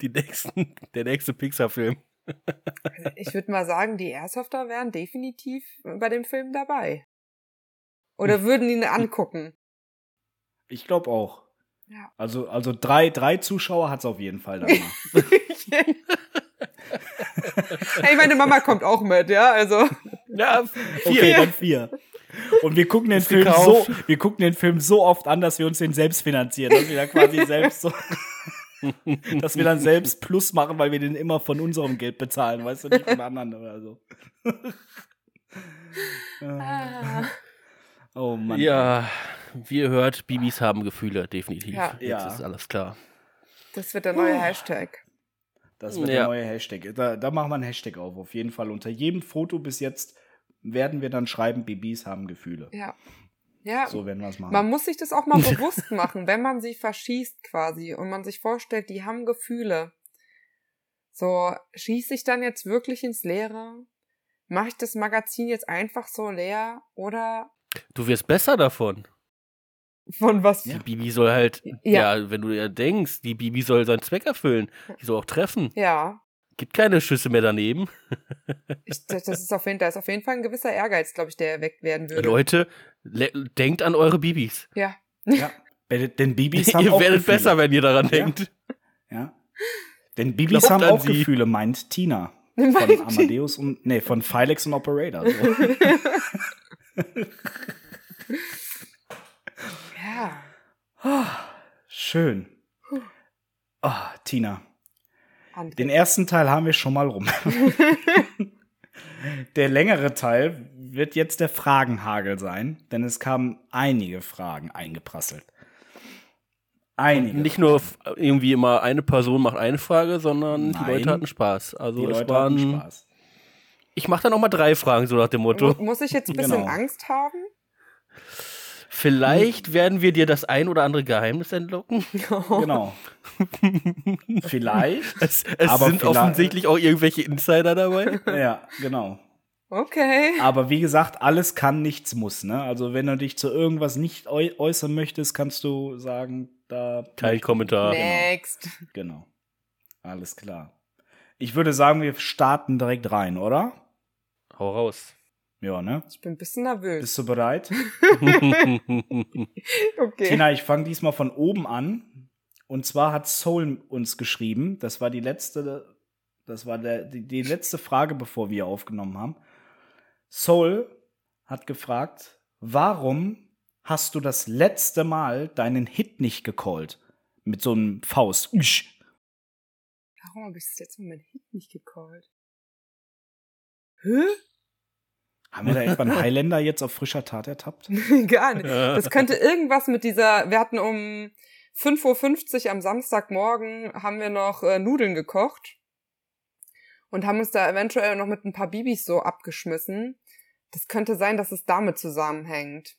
die nächsten, der nächste Pixar-Film. ich würde mal sagen, die Airsofter wären definitiv bei dem Film dabei. Oder würden ihn angucken. Ich glaube auch. Ja. Also, also drei, drei Zuschauer hat's auf jeden Fall dann. hey, meine Mama kommt auch mit, ja, also. Ja, okay, dann vier. Und wir gucken den Ist Film gekauft. so, wir gucken den Film so oft an, dass wir uns den selbst finanzieren, dass wir dann quasi selbst so, dass wir dann selbst Plus machen, weil wir den immer von unserem Geld bezahlen, weißt du, nicht von anderen oder so. Ah. Oh Mann. Ja, wie ihr hört, Bibis haben Gefühle, definitiv. Ja. Jetzt Ja. ist alles klar. Das wird der neue Hashtag. Das wird Ja. der neue Hashtag. Da, da machen wir einen Hashtag auf, auf jeden Fall. Unter jedem Foto bis jetzt werden wir dann schreiben, Babys haben Gefühle. Ja. Ja, So werden wir es machen. man muss sich das auch mal bewusst machen, wenn man sie verschießt quasi und man sich vorstellt, die haben Gefühle. So, schieße ich dann jetzt wirklich ins Leere? Mache ich das Magazin jetzt einfach so leer? Oder Du wirst besser davon. Von was? Ja. Die Bibi soll halt, Ja. ja. wenn du ja denkst, die Bibi soll seinen Zweck erfüllen. Die soll auch treffen. Ja, Gibt keine Schüsse mehr daneben. ich, das ist auf jeden, da ist auf jeden Fall ein gewisser Ehrgeiz, glaube ich, der erweckt werden würde. Leute, le- denkt an eure Bibis. Ja. Ja. Denn Bibis haben ihr auch werdet Gefühle. besser, wenn ihr daran Ja. denkt. Ja. Denn Bibis Glaubt haben auch sie. Gefühle, meint Tina. Von Amadeus und, nee, von Filex und Operator. So. Ja. Schön. Oh, Tina, André. den ersten Teil haben wir schon mal rum. der längere Teil wird jetzt der Fragenhagel sein, denn es kamen einige Fragen eingeprasselt. Einige. Nicht nur irgendwie immer eine Person macht eine Frage, sondern die Nein. Leute hatten Spaß. Also die es Leute waren, hatten Spaß. ich mache da noch mal drei Fragen so nach dem Motto. Mu- Muss ich jetzt ein bisschen Genau. Angst haben? Vielleicht werden wir dir das ein oder andere Geheimnis entlocken. Genau. Vielleicht. Es, es Aber sind vielleicht- offensichtlich auch irgendwelche Insider dabei. Ja, genau. Okay. Aber wie gesagt, alles kann, nichts muss. Ne? Also wenn du dich zu irgendwas nicht äu äußern möchtest, kannst du sagen, da Kein Kommentar. Next. Genau. Alles klar. Ich würde sagen, wir starten direkt rein, oder? Hau raus. Ja, ne? Ich bin ein bisschen nervös. Bist du bereit? Okay. Tina, ich fange diesmal von oben an. Und zwar hat Soul uns geschrieben. Das war die letzte, das war der, die, die letzte Frage, bevor wir aufgenommen haben. Soul hat gefragt, warum hast du das letzte Mal deinen Hit nicht gecallt? Mit so einem Faust. Warum habe ich das letzte Mal meinen Hit nicht gecallt? Hä? Haben wir da etwa einen Highlander jetzt auf frischer Tat ertappt? Gar nicht. Das könnte irgendwas mit dieser, wir hatten um 5.50 Uhr am Samstagmorgen haben wir noch äh, Nudeln gekocht und haben uns da eventuell noch mit ein paar Bibis so abgeschmissen. Das könnte sein, dass es damit zusammenhängt.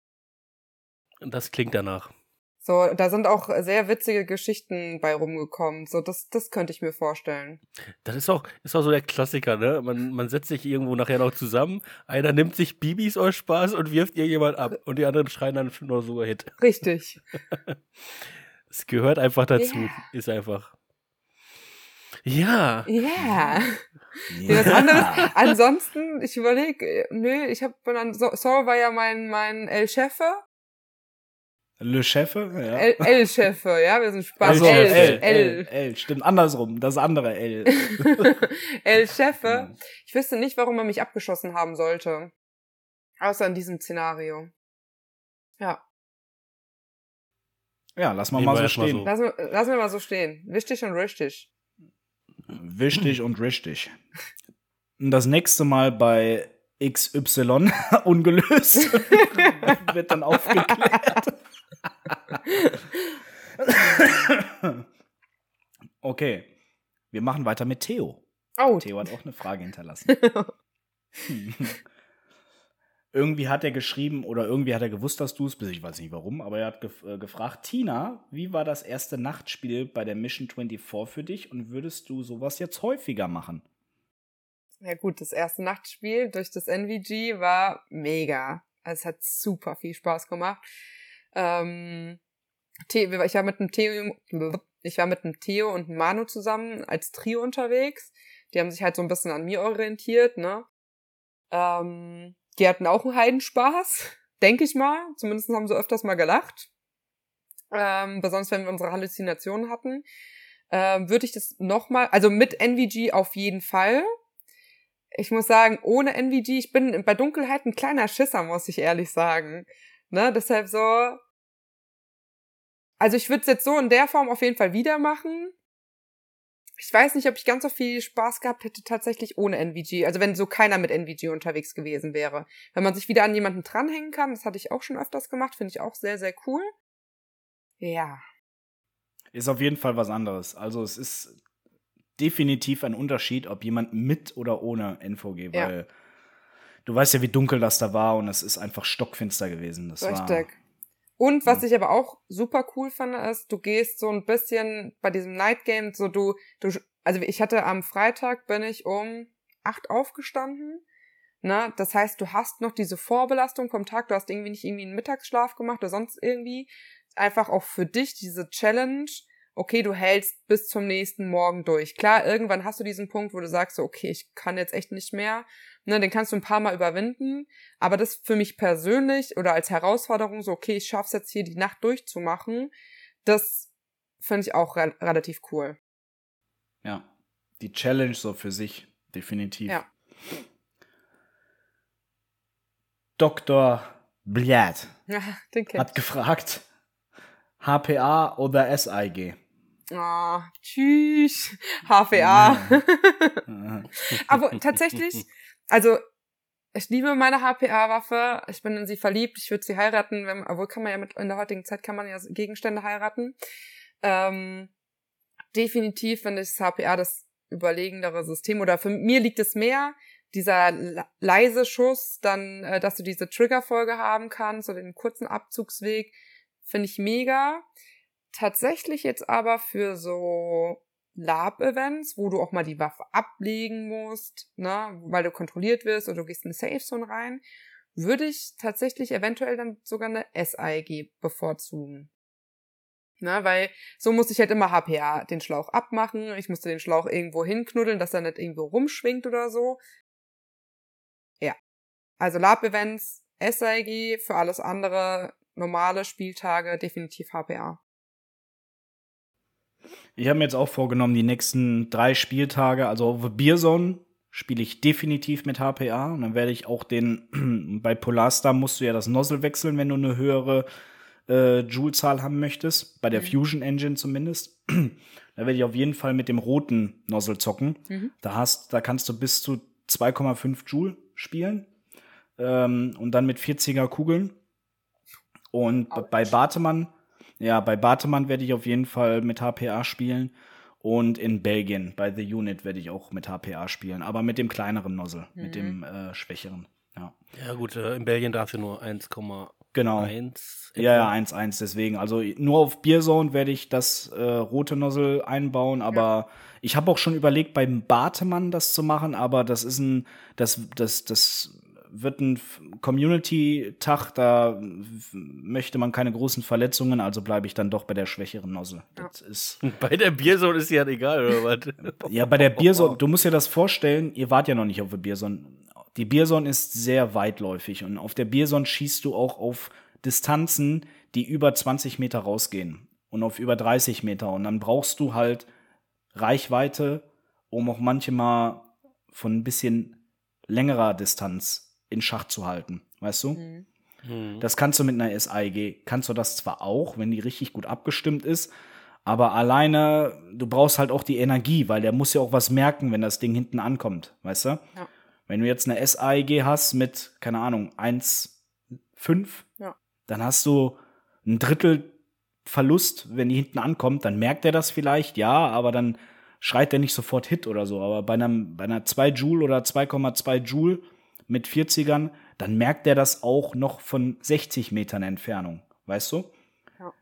Das klingt danach. So, da sind auch sehr witzige Geschichten bei rumgekommen. So, das, das könnte ich mir vorstellen. Das ist auch, ist auch so der Klassiker, ne? Man, man setzt sich irgendwo nachher noch zusammen, einer nimmt sich Bibis aus Spaß und wirft irgendjemand ab und die anderen schreien dann nur so Hit. Richtig. Es gehört einfach dazu. Ja. Ist einfach. Ja. Ja. Ja. Anderes. Ansonsten, ich überlege, nö, ich habe Saul war ja mein, mein El-Chefe. Le Chefe? Ja. El- El-Chefe, ja, wir sind Spaß. Also, El, L, El, L, L, stimmt andersrum, das andere L. El-Chefe. Ich wüsste nicht, warum er mich abgeschossen haben sollte. Außer in diesem Szenario. Ja, Ja, lass mal mal so erst mal stehen. so. lass, mir- lass mir mal so stehen. Wichtig und richtig. Wichtig und richtig. Das nächste Mal bei XY ungelöst wird dann aufgeklärt. okay, wir machen weiter mit Theo. Oh, Theo hat auch eine Frage hinterlassen. irgendwie hat er geschrieben oder irgendwie hat er gewusst, dass du es bist. Ich weiß nicht warum, aber er hat gef äh, gefragt, Tina, wie war das erste Nachtspiel bei der Mission 24 für dich und würdest du sowas jetzt häufiger machen? Ja gut, das erste Nachtspiel durch das NVG war mega. Also es hat super viel Spaß gemacht. Ähm, Ich war mit dem Theo, ich war mit dem Theo und Manu zusammen als Trio unterwegs. Die haben sich halt so ein bisschen an mir orientiert, ne? Ähm, die hatten auch einen Heidenspaß, denke ich mal. Zumindest haben sie öfters mal gelacht. Ähm, besonders wenn wir unsere Halluzinationen hatten. Ähm, würde ich das nochmal, also mit NVG auf jeden Fall ich muss sagen, ohne NVG, ich bin bei Dunkelheit ein kleiner Schisser, muss ich ehrlich sagen. Ne, deshalb so. Also ich würde es jetzt so in der Form auf jeden Fall wieder machen. Ich weiß nicht, ob ich ganz so viel Spaß gehabt hätte tatsächlich ohne NVG. Also wenn so keiner mit NVG unterwegs gewesen wäre. Wenn man sich wieder an jemanden dranhängen kann, das hatte ich auch schon öfters gemacht, finde ich auch sehr, sehr cool. Ja. Ist auf jeden Fall was anderes. Also es ist definitiv ein Unterschied, ob jemand mit oder ohne NVG, Ja. weil du weißt ja, wie dunkel das da war und es ist einfach stockfinster gewesen. Das war, Richtig. Und was Ja. ich aber auch super cool fand, ist, du gehst so ein bisschen bei diesem Night Game, so du, du, also ich hatte am Freitag bin ich um acht aufgestanden. Ne? Das heißt, du hast noch diese Vorbelastung vom Tag, du hast irgendwie nicht irgendwie einen Mittagsschlaf gemacht oder sonst irgendwie. Einfach auch für dich diese Challenge okay, du hältst bis zum nächsten Morgen durch. Klar, irgendwann hast du diesen Punkt, wo du sagst, so, okay, ich kann jetzt echt nicht mehr. Ne, den kannst du ein paar Mal überwinden. Aber das für mich persönlich oder als Herausforderung, so, okay, ich schaff's jetzt hier die Nacht durchzumachen, das finde ich auch re relativ cool. Ja, die Challenge so für sich, definitiv. Ja. Dr. Bliat ja, hat gefragt, HPA oder SIG? Oh, tschüss, HPA. Aber tatsächlich, also ich liebe meine HPA-Waffe. Ich bin in sie verliebt. Ich würde sie heiraten. Wenn, obwohl kann man ja mit, in der heutigen Zeit kann man ja Gegenstände heiraten. Ähm, definitiv finde ich das HPA das überlegendere System. Oder für mir liegt es mehr, dieser leise Schuss, dann, äh, dass du diese Triggerfolge haben kannst oder den kurzen Abzugsweg, finde ich mega. Tatsächlich jetzt aber für so Lab-Events, wo du auch mal die Waffe ablegen musst, ne, weil du kontrolliert wirst oder du gehst in eine Safe Zone rein, würde ich tatsächlich eventuell dann sogar eine SIG bevorzugen. Ne, weil so musste ich halt immer HPA den Schlauch abmachen, ich musste den Schlauch irgendwo hinknuddeln, dass er nicht irgendwo rumschwingt oder so. Also Lab-Events, SIG, für alles andere normale Spieltage definitiv HPA. Ich habe mir jetzt auch vorgenommen, die nächsten drei Spieltage, also auf Beerzone spiele ich definitiv mit HPA und dann werde ich auch den, bei Polarstar musst du ja das Nozzle wechseln, wenn du eine höhere äh, Joule-Zahl haben möchtest, bei der mhm. Fusion Engine zumindest. da werde ich auf jeden Fall mit dem roten Nozzle zocken. Mhm. Da hast, da kannst du bis zu 2,5 Joule spielen ähm, und dann mit 40er Kugeln. Und bei Bartemann, ja, bei Bartemann werde ich auf jeden Fall mit HPA spielen. Und in Belgien, bei The Unit, werde ich auch mit HPA spielen, aber mit dem kleineren Nozzle, mhm. mit dem äh, schwächeren. Ja, ja gut, äh, in Belgien darfst du nur 1,1. Genau. 1, ja, ja, 1,1 deswegen. Also nur auf Beerzone werde ich das äh, rote Nozzle einbauen, aber ja. ich habe auch schon überlegt, beim Bartemann das zu machen, aber das ist ein, das, das, das wird ein Community-Tag, da möchte man keine großen Verletzungen, also bleibe ich dann doch bei der schwächeren Nozzle. Ja. ist bei der Bierson ist ja egal, oder was? ja, bei der Bierson, du musst dir das vorstellen, ihr wart ja noch nicht auf der Bierson. Die Bierson ist sehr weitläufig und auf der Bierson schießt du auch auf Distanzen, die über 20 Meter rausgehen und auf über 30 Meter. Und dann brauchst du halt Reichweite, um auch manchmal von ein bisschen längerer Distanz in Schach zu halten, weißt du? Mhm. mhm. Das kannst du mit einer SIG, kannst du das zwar auch, wenn die richtig gut abgestimmt ist, aber alleine, du brauchst halt auch die Energie, weil der muss ja auch was merken, wenn das Ding hinten ankommt, weißt du? Ja. Wenn du jetzt eine SIG hast mit, keine Ahnung, 1,5, ja. dann hast du ein Drittel Verlust, wenn die hinten ankommt, dann merkt er das vielleicht, ja, aber dann schreit er nicht sofort Hit oder so. Aber bei, einem, bei einer 2 Joule oder 2,2 Joule mit 40ern, dann merkt er das auch noch von 60 Metern Entfernung, weißt du? Ja.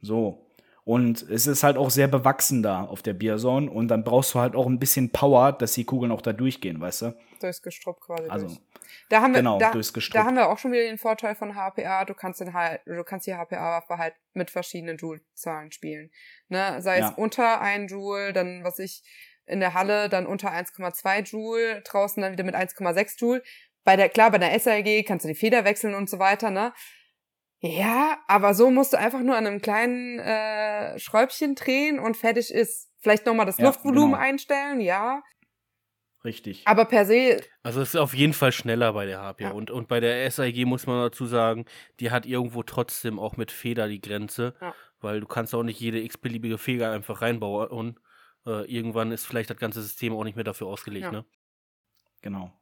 So. Und es ist halt auch sehr bewachsen da auf der Bierzone und dann brauchst du halt auch ein bisschen Power, dass die Kugeln auch da durchgehen, weißt du? Durchs Gestrüpp quasi. Also, durch. Da haben wir, genau, da, durchs Gestrüpp. Da haben wir auch schon wieder den Vorteil von HPA. Du kannst den du kannst die HPA-Waffe halt mit verschiedenen Joule-Zahlen spielen. Ne? Sei ja. es unter 1 Joule, dann was ich in der Halle dann unter 1,2 Joule, draußen dann wieder mit 1,6 Joule. Bei der, klar, bei der SLG kannst du die Feder wechseln und so weiter, ne? Ja, aber so musst du einfach nur an einem kleinen äh, Schräubchen drehen und fertig ist. Vielleicht nochmal das ja, Luftvolumen genau. einstellen, ja. Richtig. Aber per se. Also es ist auf jeden Fall schneller bei der HPA. Ja. Und, und bei der SIG muss man dazu sagen, die hat irgendwo trotzdem auch mit Feder die Grenze. Ja. Weil du kannst auch nicht jede x-beliebige Feder einfach reinbauen. Äh, irgendwann ist vielleicht das ganze System auch nicht mehr dafür ausgelegt, ja. ne? Genau.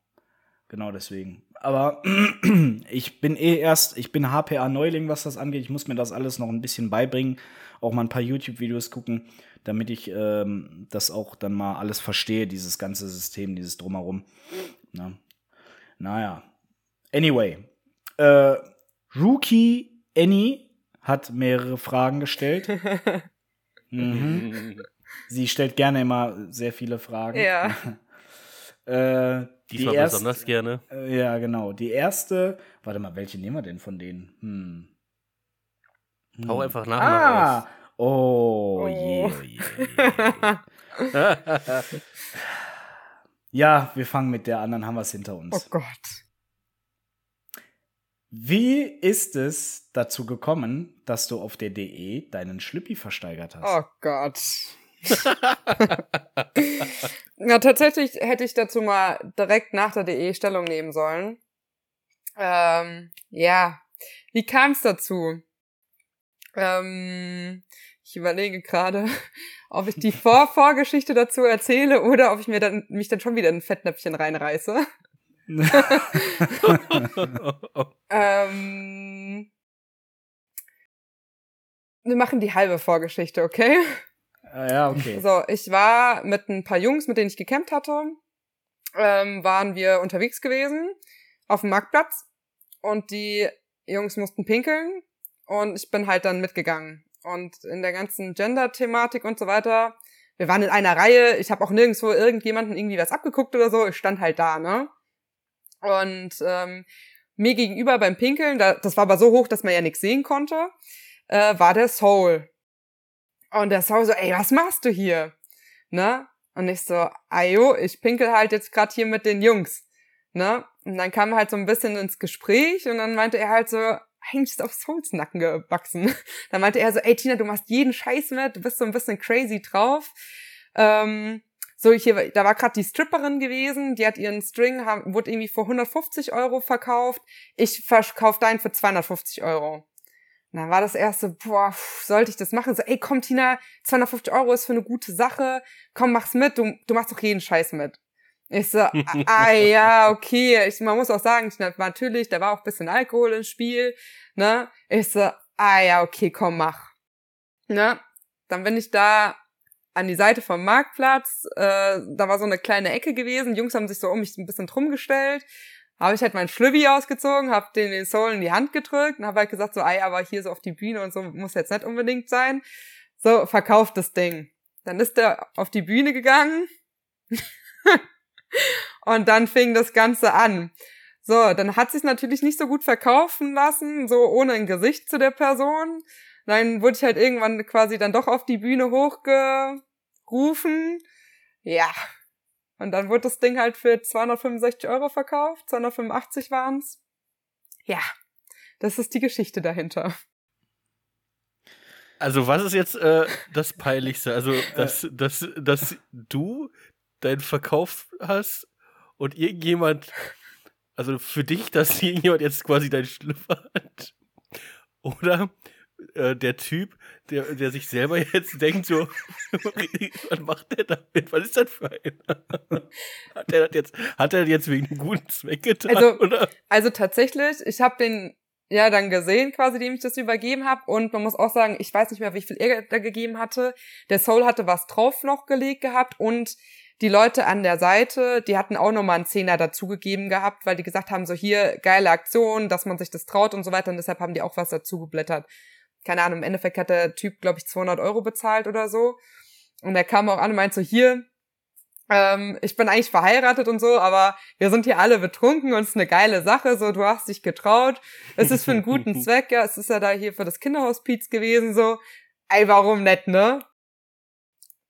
Genau deswegen. Aber ich bin eh erst, ich bin HPA-Neuling, was das angeht. Ich muss mir das alles noch ein bisschen beibringen. Auch mal ein paar YouTube-Videos gucken, damit ich ähm, das auch dann mal alles verstehe, dieses ganze System, dieses Drumherum. Na. Naja. Anyway. Äh, Rookie Annie hat mehrere Fragen gestellt. mhm. Sie stellt gerne immer sehr viele Fragen. Ja. äh, Diesmal die erste, besonders gerne. Äh, ja, genau. Die erste, warte mal, welche nehmen wir denn von denen? Hm. hm. Hau einfach nach. Ah, Oh, oh. je, oh je. ja, wir fangen mit der anderen, haben wir es hinter uns. Oh Gott. Wie ist es dazu gekommen, dass du auf der DE deinen Schlüppi versteigert hast? Oh Gott. ja, tatsächlich hätte ich dazu mal direkt nach der DE Stellung nehmen sollen. Ähm, ja, wie kam es dazu? Ähm, ich überlege gerade, ob ich die Vor Vorgeschichte dazu erzähle oder ob ich mir dann, mich dann schon wieder in ein Fettnäpfchen reinreiße. ähm, wir machen die halbe Vorgeschichte, okay? Ah, ja, okay. So, ich war mit ein paar Jungs, mit denen ich gecampt hatte, ähm, waren wir unterwegs gewesen auf dem Marktplatz und die Jungs mussten pinkeln und ich bin halt dann mitgegangen. Und in der ganzen Gender-Thematik und so weiter, wir waren in einer Reihe, ich habe auch nirgendwo irgendjemanden irgendwie was abgeguckt oder so, ich stand halt da, ne? Und ähm, mir gegenüber beim Pinkeln, da, das war aber so hoch, dass man ja nichts sehen konnte, äh, war der Soul. Und der Soul so, ey, was machst du hier? Ne? Und ich so, ayo, ich pinkel halt jetzt gerade hier mit den Jungs. Ne? Und dann kam halt so ein bisschen ins Gespräch und dann meinte er halt so, eigentlich ist auf Souls Nacken gewachsen. Dann meinte er so, ey Tina, du machst jeden Scheiß mit, du bist so ein bisschen crazy drauf. Ähm, so, hier, da war gerade die Stripperin gewesen, die hat ihren String, haben, wurde irgendwie für 150 Euro verkauft. Ich verkaufe deinen für 250 Euro. Und dann war das erste, boah, sollte ich das machen? So, ey, komm, Tina, 250 Euro ist für eine gute Sache. Komm, mach's mit, du, du machst doch jeden Scheiß mit. Ich so, ah ja, okay. Ich, man muss auch sagen, ich, natürlich, da war auch ein bisschen Alkohol im Spiel. Ne? Ich so, ah ja, okay, komm, mach. Ne? Dann bin ich da an die Seite vom Marktplatz. Äh, da war so eine kleine Ecke gewesen. Die Jungs haben sich so um mich ein bisschen drum gestellt. Habe ich halt meinen Schlübbi ausgezogen, habe den, den Soul in die Hand gedrückt und habe halt gesagt, so, ey, aber hier so auf die Bühne und so muss jetzt nicht unbedingt sein. So, verkauft das Ding. Dann ist er auf die Bühne gegangen. und dann fing das Ganze an. So, dann hat sich natürlich nicht so gut verkaufen lassen, so ohne ein Gesicht zu der Person. Dann wurde ich halt irgendwann quasi dann doch auf die Bühne hochgerufen. Ja. Und dann wurde das Ding halt für 265 Euro verkauft. 285 waren's. Ja. Das ist die Geschichte dahinter. Also, was ist jetzt äh, das Peinlichste? Also, dass, dass, dass du deinen Verkauf hast und irgendjemand, also für dich, dass irgendjemand jetzt quasi deinen Schlüpfer hat? Oder äh, der Typ, der, der sich selber jetzt denkt, so, was macht der damit? Was ist das für einer? hat er das jetzt, hat er jetzt wegen einem guten Zweck getan? Also, oder? also tatsächlich, ich habe den ja dann gesehen, quasi, dem ich das übergeben habe. Und man muss auch sagen, ich weiß nicht mehr, wie viel er da gegeben hatte. Der Soul hatte was drauf noch gelegt gehabt und die Leute an der Seite, die hatten auch nochmal einen Zehner dazugegeben gehabt, weil die gesagt haben, so hier, geile Aktion, dass man sich das traut und so weiter. Und deshalb haben die auch was dazugeblättert keine Ahnung, im Endeffekt hat der Typ, glaube ich, 200 Euro bezahlt oder so. Und er kam auch an und meinte so, hier, ähm, ich bin eigentlich verheiratet und so, aber wir sind hier alle betrunken und es ist eine geile Sache, so, du hast dich getraut. Es ist für einen guten Zweck, ja, es ist ja da hier für das Kinderhospiz gewesen, so. Ey, warum nicht, ne?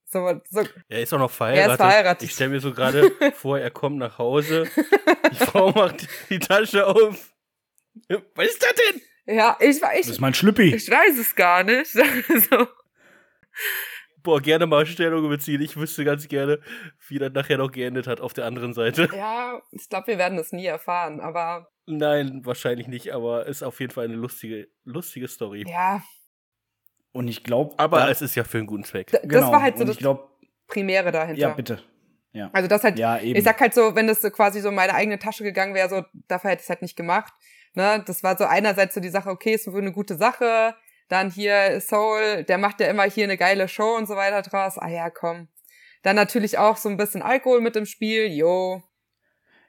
So, so. Er ist auch noch verheiratet. Er ist verheiratet. Ich stelle mir so gerade vor, er kommt nach Hause, die Frau macht die Tasche auf. Was ist das denn? Ja, ich weiß. Das ist mein Schlüppi. Ich weiß es gar nicht. so. Boah, gerne mal Stellung beziehen. Ich wüsste ganz gerne, wie das nachher noch geendet hat auf der anderen Seite. Ja, ich glaube, wir werden das nie erfahren, aber. Nein, wahrscheinlich nicht, aber ist auf jeden Fall eine lustige, lustige Story. Ja. Und ich glaube. Aber es ist ja für einen guten Zweck. das genau. war halt so das glaub, Primäre dahinter. Ja, bitte. Ja. Also das halt, ja, eben. ich sag halt so, wenn das so quasi so in meine eigene Tasche gegangen wäre, so, dafür hätte ich es halt nicht gemacht. Ne, das war so einerseits so die Sache, okay, ist eine gute Sache. Dann hier Soul, der macht ja immer hier eine geile Show und so weiter draus. Ah ja, komm. Dann natürlich auch so ein bisschen Alkohol mit im Spiel, jo.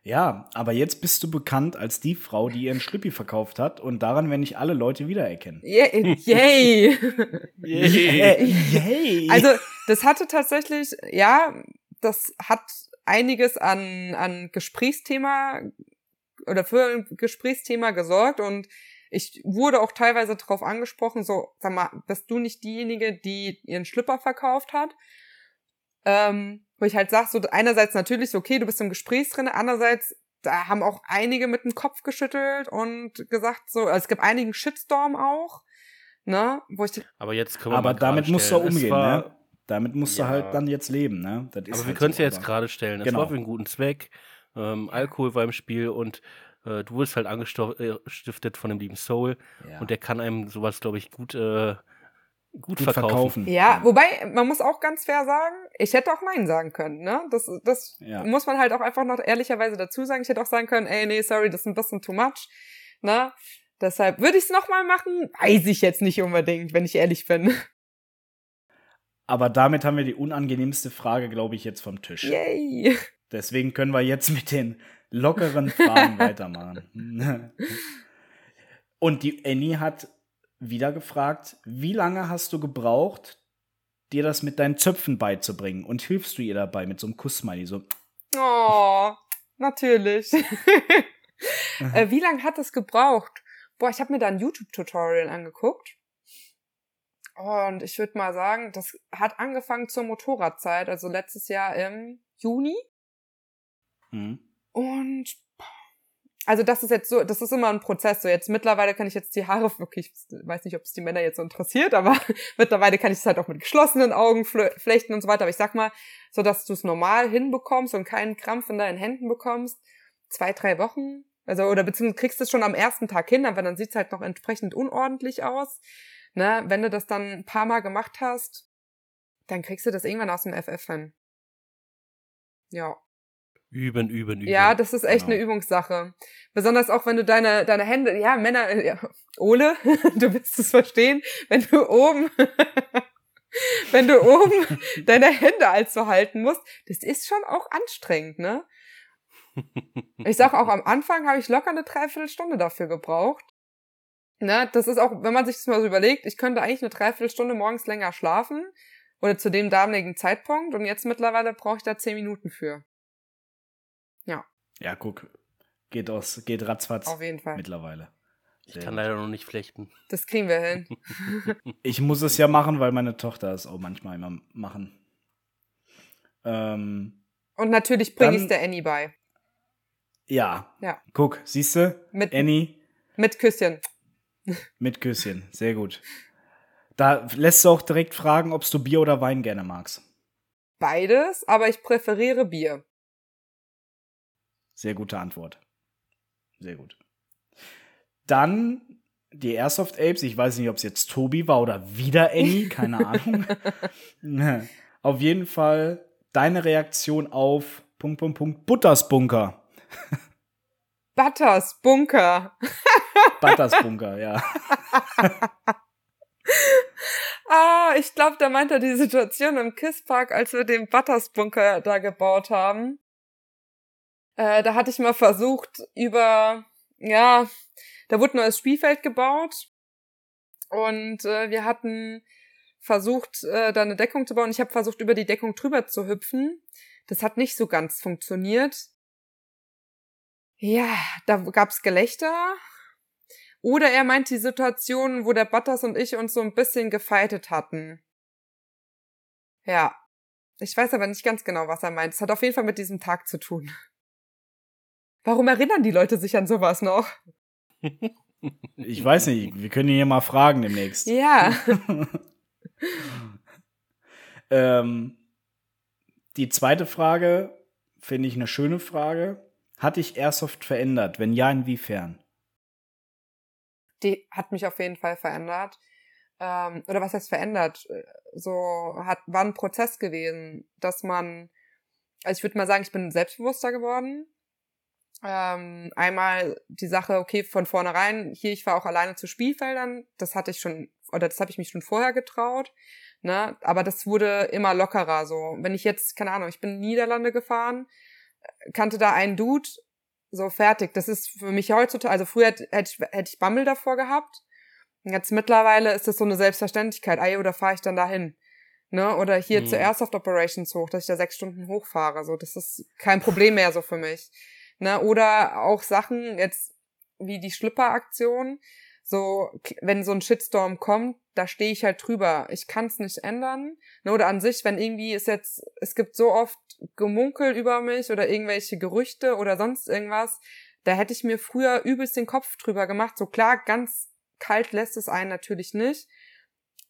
Ja, aber jetzt bist du bekannt als die Frau, die ihren Schlüppi verkauft hat und daran werden nicht alle Leute wiedererkennen. Yay! Yay. Yay. Yay. Also, das hatte tatsächlich, ja, das hat einiges an, an Gesprächsthema oder für ein Gesprächsthema gesorgt und Ich wurde auch teilweise darauf angesprochen, so, sag mal, bist du nicht diejenige, die ihren Schlipper verkauft hat? Ähm, wo ich halt sag, so einerseits natürlich so, okay, du bist im Gespräch drin, andererseits, da haben auch einige mit dem Kopf geschüttelt und gesagt, so, also es gibt einigen Shitstorm auch, ne, wo ich. Aber jetzt können wir Aber damit musst du umgehen, ne? Damit musst ja. du halt dann jetzt leben, ne? aber halt wir können es ja jetzt gerade stellen. Das genau. war für einen guten Zweck. Ähm, Alkohol war im Spiel und äh, du wurdest halt angestiftet von dem lieben Soul. Ja. Und der kann einem sowas, glaube ich, gut, äh, gut, gut verkaufen. verkaufen. Ja, wobei, man muss auch ganz fair sagen, ich hätte auch Nein sagen können, ne? Das, das ja. muss man halt auch einfach noch ehrlicherweise dazu sagen. Ich hätte auch sagen können, ey, nee, sorry, das ist ein bisschen too much, ne? Deshalb würde ich es nochmal machen, weiß ich jetzt nicht unbedingt, wenn ich ehrlich bin. Aber damit haben wir die unangenehmste Frage, glaube ich, jetzt vom Tisch. Yay! Deswegen können wir jetzt mit den lockeren Fragen weitermachen. Und die Annie hat wieder gefragt, wie lange hast du gebraucht, dir das mit deinen Zöpfen beizubringen? Und hilfst du ihr dabei mit so einem Kussmiley? So. Oh, natürlich. äh, wie lange hat es gebraucht? Boah, ich habe mir da ein YouTube-Tutorial angeguckt. Und ich würde mal sagen, das hat angefangen zur Motorradzeit, also letztes Jahr im Juni. Mhm. Und also das ist jetzt so, das ist immer ein Prozess. So jetzt mittlerweile kann ich jetzt die Haare wirklich, ich weiß nicht, ob es die Männer jetzt so interessiert, aber mittlerweile kann ich es halt auch mit geschlossenen Augen flechten und so weiter. Aber ich sag mal, so dass du es normal hinbekommst und keinen Krampf in deinen Händen bekommst, zwei, drei Wochen. Also, oder beziehungsweise kriegst du es schon am ersten Tag hin, aber dann sieht es halt noch entsprechend unordentlich aus. Ne? Wenn du das dann ein paar Mal gemacht hast, dann kriegst du das irgendwann aus dem FF hin. Ja. Üben, üben, üben. Ja, das ist echt genau. eine Übungssache. Besonders auch, wenn du deine, deine Hände, ja, Männer, ja, Ole, du willst es verstehen, wenn du oben, wenn du oben deine Hände allzu halten musst, das ist schon auch anstrengend, ne? Ich sag auch, am Anfang habe ich locker eine Dreiviertelstunde dafür gebraucht. Ne, das ist auch, wenn man sich das mal so überlegt, ich könnte eigentlich eine Dreiviertelstunde morgens länger schlafen oder zu dem damaligen Zeitpunkt und jetzt mittlerweile brauche ich da zehn Minuten für. Ja. Ja, guck, geht aus, geht ratzfatz. Auf jeden Fall. Mittlerweile. Sehr ich kann leider noch nicht flechten. Das kriegen wir hin. ich muss es ja machen, weil meine Tochter es auch manchmal immer machen. Ähm, und natürlich bringe ich es der Annie bei. Ja. Ja. Guck, siehst du? Mit Annie. Mit Küsschen. Mit Küsschen, sehr gut. Da lässt du auch direkt fragen, ob du Bier oder Wein gerne magst. Beides, aber ich präferiere Bier. Sehr gute Antwort. Sehr gut. Dann die Airsoft Apes. Ich weiß nicht, ob es jetzt Tobi war oder wieder Annie, keine Ahnung. auf jeden Fall deine Reaktion auf Punkt, Punkt, Punkt, Butters Bunker. Butters Bunker. Butters Bunker, ja. ah, ich glaube, da meint er die Situation im Kisspark, als wir den Butters Bunker da gebaut haben. Äh, da hatte ich mal versucht, über, ja, da wurde ein neues Spielfeld gebaut und äh, wir hatten versucht, äh, da eine Deckung zu bauen. Ich habe versucht, über die Deckung drüber zu hüpfen. Das hat nicht so ganz funktioniert. Ja, da gab's Gelächter. Oder er meint die Situation, wo der Butters und ich uns so ein bisschen gefeitet hatten. Ja. Ich weiß aber nicht ganz genau, was er meint. Es hat auf jeden Fall mit diesem Tag zu tun. Warum erinnern die Leute sich an sowas noch? Ich weiß nicht, wir können ihn ja mal fragen demnächst. Ja. ähm, die zweite Frage finde ich eine schöne Frage. Hat dich Airsoft verändert? Wenn ja, inwiefern? Die hat mich auf jeden Fall verändert. Ähm, oder was heißt verändert? So hat, war ein Prozess gewesen, dass man, also ich würde mal sagen, ich bin selbstbewusster geworden. Ähm, einmal die Sache, okay, von vornherein, hier, ich war auch alleine zu Spielfeldern, das hatte ich schon, oder das habe ich mich schon vorher getraut, ne, aber das wurde immer lockerer, so. Wenn ich jetzt, keine Ahnung, ich bin in Niederlande gefahren, kannte da einen Dude, so fertig. Das ist für mich heutzutage, also früher hätte ich, hätte ich Bammel davor gehabt. Jetzt mittlerweile ist das so eine Selbstverständlichkeit. Ey, oder fahre ich dann dahin? Ne? Oder hier mhm. zur Airsoft Operations hoch, dass ich da sechs Stunden hochfahre. So, das ist kein Problem mehr so für mich. Ne? Oder auch Sachen jetzt wie die Schlipper-Aktion. so, wenn so ein Shitstorm kommt, da stehe ich halt drüber. Ich kann es nicht ändern. Ne, oder an sich, wenn irgendwie ist jetzt, es gibt so oft Gemunkel über mich oder irgendwelche Gerüchte oder sonst irgendwas, da hätte ich mir früher übelst den Kopf drüber gemacht. So klar, ganz kalt lässt es einen natürlich nicht.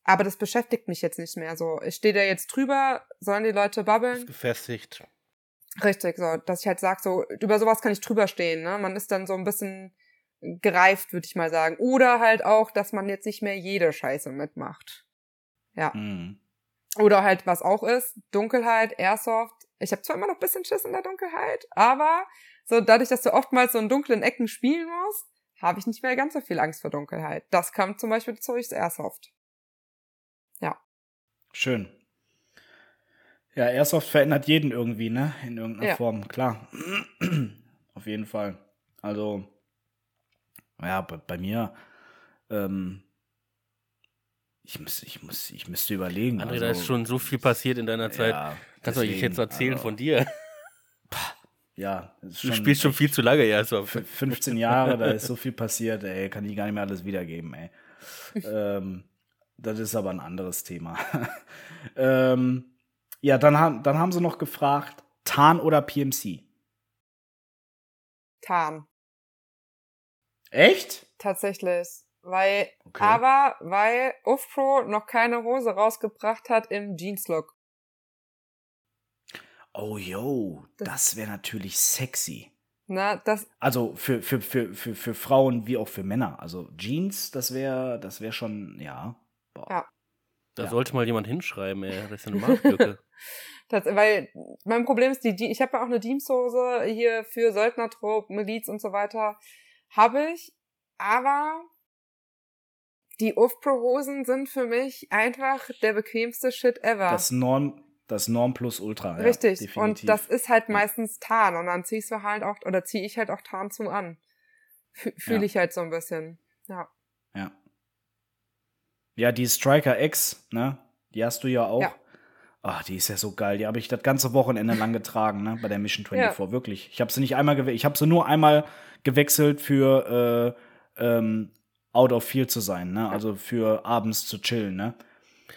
Aber das beschäftigt mich jetzt nicht mehr so. Ich stehe da jetzt drüber, sollen die Leute babbeln? Gefestigt. Richtig, so, dass ich halt sag, so, über sowas kann ich drüber stehen, ne? Man ist dann so ein bisschen gereift, würde ich mal sagen. Oder halt auch, dass man jetzt nicht mehr jede Scheiße mitmacht. Ja. Mhm. Oder halt, was auch ist, Dunkelheit, Airsoft. Ich habe zwar immer noch ein bisschen Schiss in der Dunkelheit, aber so dadurch, dass du oftmals so in dunklen Ecken spielen musst, habe ich nicht mehr ganz so viel Angst vor Dunkelheit. Das kam zum Beispiel durchs Airsoft. Ja. Schön. Ja, Airsoft verändert jeden irgendwie, ne? In irgendeiner ja. Form, klar. Auf jeden Fall. Also, ja, bei, bei mir, ähm, ich muss, ich muss, ich müsste überlegen. André, also, da ist schon so viel passiert in deiner Zeit. Ja, Kannst du jetzt erzählen also, von dir? Ja, du spielst schon viel zu lange, ja. So. 15 Jahre, da ist so viel passiert, ey, kann ich gar nicht mehr alles wiedergeben, ey. ähm, das ist aber ein anderes Thema. ähm, ja, dann, haben, dann haben sie noch gefragt, Tarn oder PMC? Tarn. Echt? Tatsächlich. Weil, okay. aber weil UFPro noch keine Hose rausgebracht hat im Jeans-Look. Oh, yo, das, das wäre natürlich sexy. Na, das. Also für, für, für, für, für Frauen wie auch für Männer. Also Jeans, das wäre, das wäre schon, ja. Boah. Ja. Da ja. sollte mal jemand hinschreiben, ey. Das ist eine Marktlücke. das, weil mein Problem ist, die, ich habe ja auch eine Jeanshose hier für Söldnertrupp, Miliz und so weiter. Habe ich, aber die UFPro-Hosen sind für mich einfach der bequemste Shit ever. Das Norm, das Norm plus Ultra. Richtig. Ja, und das ist halt meistens Tarn. Und dann ziehst du halt auch, oder ziehe ich halt auch Tarn zu an. Fühle ja. ich halt so ein bisschen. Ja. Ja. Ja, die Striker X, ne? Die hast du ja auch. Ja. Ach, die ist ja so geil. Die habe ich das ganze Wochenende lang getragen, ne? Bei der Mission 24, ja. wirklich. Ich habe sie nicht einmal gewechselt. Ich habe sie nur einmal gewechselt für äh, ähm, out of field zu sein, ne? Also für abends zu chillen, ne?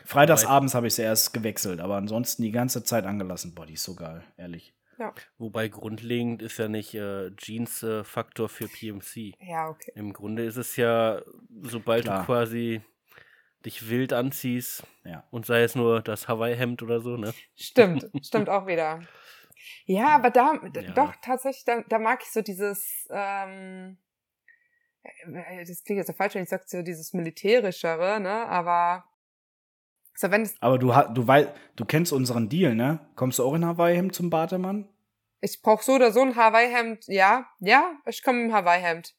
Freitags abends habe ich sie erst gewechselt, aber ansonsten die ganze Zeit angelassen. Boah, die ist so geil, ehrlich. Ja. Wobei grundlegend ist ja nicht äh, Jeans äh, Faktor für PMC. Ja, okay. Im Grunde ist es ja, sobald Klar. du quasi dich wild anziehst ja. und sei es nur das Hawaii-Hemd oder so, ne? Stimmt, stimmt auch wieder. Ja, aber da, ja. doch, tatsächlich, da, da mag ich so dieses, ähm, äh, das klingt jetzt so falsch, wenn ich sage, so dieses militärischere, ne, aber so wenn es. Aber du, du, weil, du kennst unseren Deal, ne? Kommst du auch in Hawaii-Hemd zum Bademann? Ich brauch so oder so ein Hawaii-Hemd, ja, ja, ich komme im Hawaii-Hemd.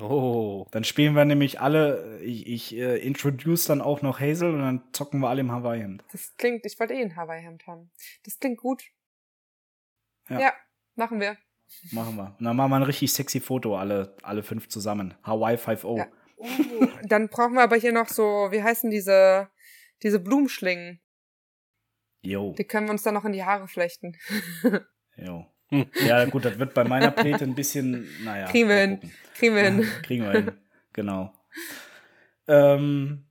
Oh. Dann spielen wir nämlich alle, ich, ich äh, introduce dann auch noch Hazel und dann zocken wir alle im Hawaii-Hemd. Das klingt, ich wollte eh ein Hawaii-Hemd haben. Das klingt gut. Ja. ja, machen wir. Machen wir. Und dann machen wir ein richtig sexy Foto, alle, alle fünf zusammen. Hawaii 5-0. Ja. Uh, dann brauchen wir aber hier noch so, wie heißen diese, diese Blumenschlingen? Jo. Die können wir uns dann noch in die Haare flechten. jo. Ja, gut, das wird bei meiner Pläte ein bisschen, naja. Kriegen wir hin. Kriegen wir hin. kriegen wir hin. Genau. Ähm,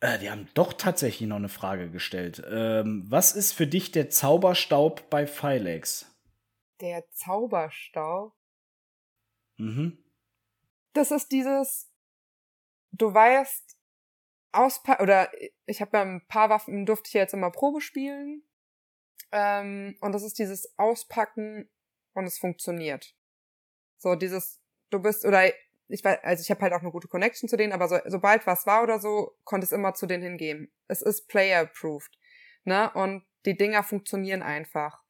äh, die haben doch tatsächlich noch eine Frage gestellt. Ähm, was ist für dich der Zauberstaub bei Filex? Der Zauberstaub? Mhm. Das ist dieses, du weißt, auspa oder ich habe ja ein paar Waffen, durfte ich ja jetzt immer Probe spielen ähm, und das ist dieses Auspacken und es funktioniert. So dieses, du bist, oder ich weiß, also ich habe halt auch eine gute Connection zu denen, aber so, sobald was war oder so, konnte es immer zu denen hingehen. Es ist player-approved. Ne? Und die Dinger funktionieren einfach.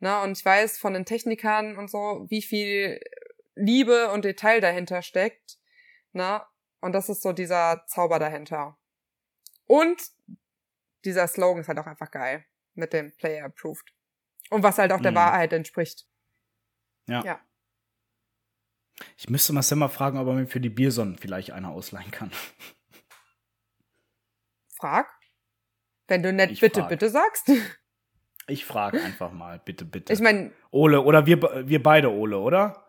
Ne? Und ich weiß von den Technikern und so, wie viel Liebe und Detail dahinter steckt. Ne? Und das ist so dieser Zauber dahinter. Und dieser Slogan ist halt auch einfach geil mit dem Player Approved. Und was halt auch der mhm. Wahrheit entspricht. Ja. ja. Ich müsste mal Sam mal fragen, ob er mir für die Biersonnen vielleicht eine ausleihen kann. Frag. Wenn du nett ich bitte, frag. bitte sagst. Ich frage einfach mal, bitte, bitte. Ich meine. Ole, oder wir, wir beide Ole, oder?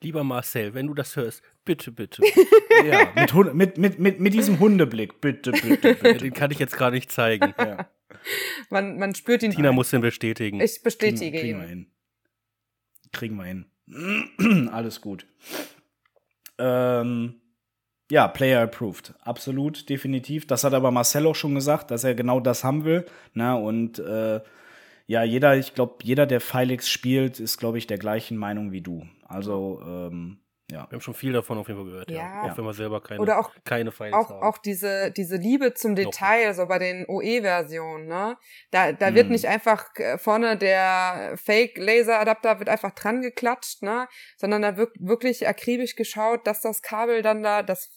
Lieber Marcel, wenn du das hörst, bitte, bitte. ja, mit, mit, mit, mit, mit diesem Hundeblick, bitte, bitte, bitte. Den kann ich jetzt gar nicht zeigen. Ja. Man, man spürt ihn. Tina ein. muss den bestätigen. Ich bestätige kriegen, kriegen ihn. Wir hin. Kriegen wir hin. Alles gut. Ähm, ja, Player approved. Absolut, definitiv. Das hat aber Marcel auch schon gesagt, dass er genau das haben will. Na, ne? und äh, ja, jeder, ich glaube, jeder, der Felix spielt, ist, glaube ich, der gleichen Meinung wie du. Also, ähm, ja. Wir haben schon viel davon auf jeden Fall gehört, ja. ja. Auch wenn wir selber keine, Oder auch, keine Files auch, haben. Auch diese, diese Liebe zum Detail, so bei den OE-Versionen, ne? Da, da hm. wird nicht einfach äh, vorne der Fake-Laser-Adapter wird einfach dran geklatscht, ne? Sondern da wird wirklich akribisch geschaut, dass das Kabel dann da, das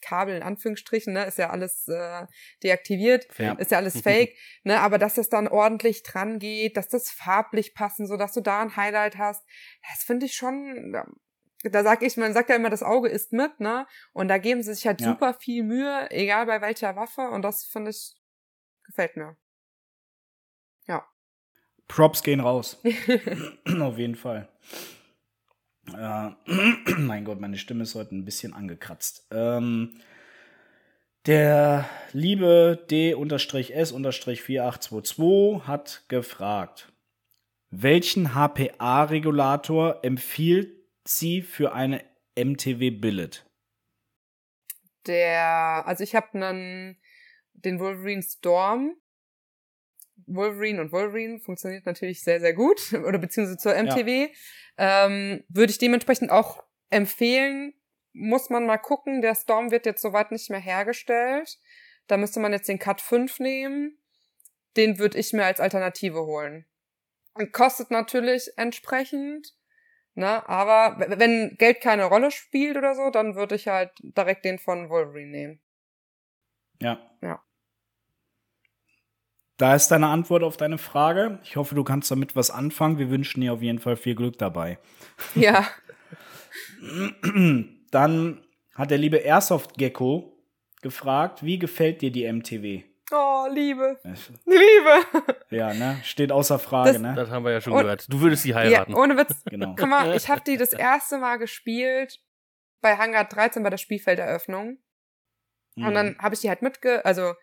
Kabel in Anführungsstrichen, ne, ist ja alles äh, deaktiviert, ja. ist ja alles fake, ne, aber dass das dann ordentlich dran geht, dass das farblich passen, so dass du da ein Highlight hast, das finde ich schon, da sag ich, man sagt ja immer, das Auge ist mit, ne, und da geben sie sich halt ja. super viel Mühe, egal bei welcher Waffe, und das finde ich, gefällt mir. Ja. Props gehen raus. Auf jeden Fall. Äh, mein Gott, meine Stimme ist heute ein bisschen angekratzt. Ähm, der liebe D-S-4822 hat gefragt, welchen HPA-Regulator empfiehlt sie für eine MTW Billet? Der, also ich habe einen, den Wolverine Storm. Wolverine und Wolverine funktioniert natürlich sehr, sehr gut, oder beziehungsweise zur MTW. Ja ähm, würde ich dementsprechend auch empfehlen, muss man mal gucken. Der Storm wird jetzt soweit nicht mehr hergestellt. Da müsste man jetzt den Cut 5 nehmen. Den würde ich mir als Alternative holen. Und kostet natürlich entsprechend. Ne? Aber wenn Geld keine Rolle spielt oder so, dann würde ich halt direkt den von Wolverine nehmen. Ja. Ja. Da ist deine Antwort auf deine Frage. Ich hoffe, du kannst damit was anfangen. Wir wünschen dir auf jeden Fall viel Glück dabei. Ja. Dann hat der liebe Airsoft Gecko gefragt, wie gefällt dir die MTW? Oh, Liebe. Liebe. Ja, ne? Steht außer Frage, das, ne? Das haben wir ja schon und, gehört. Du würdest sie heiraten. Ja, ohne Witz. genau. Guck mal, ich habe die das erste Mal gespielt bei Hangar 13 bei der Spielfelderöffnung. Mhm. Und dann habe ich die halt mitge... Also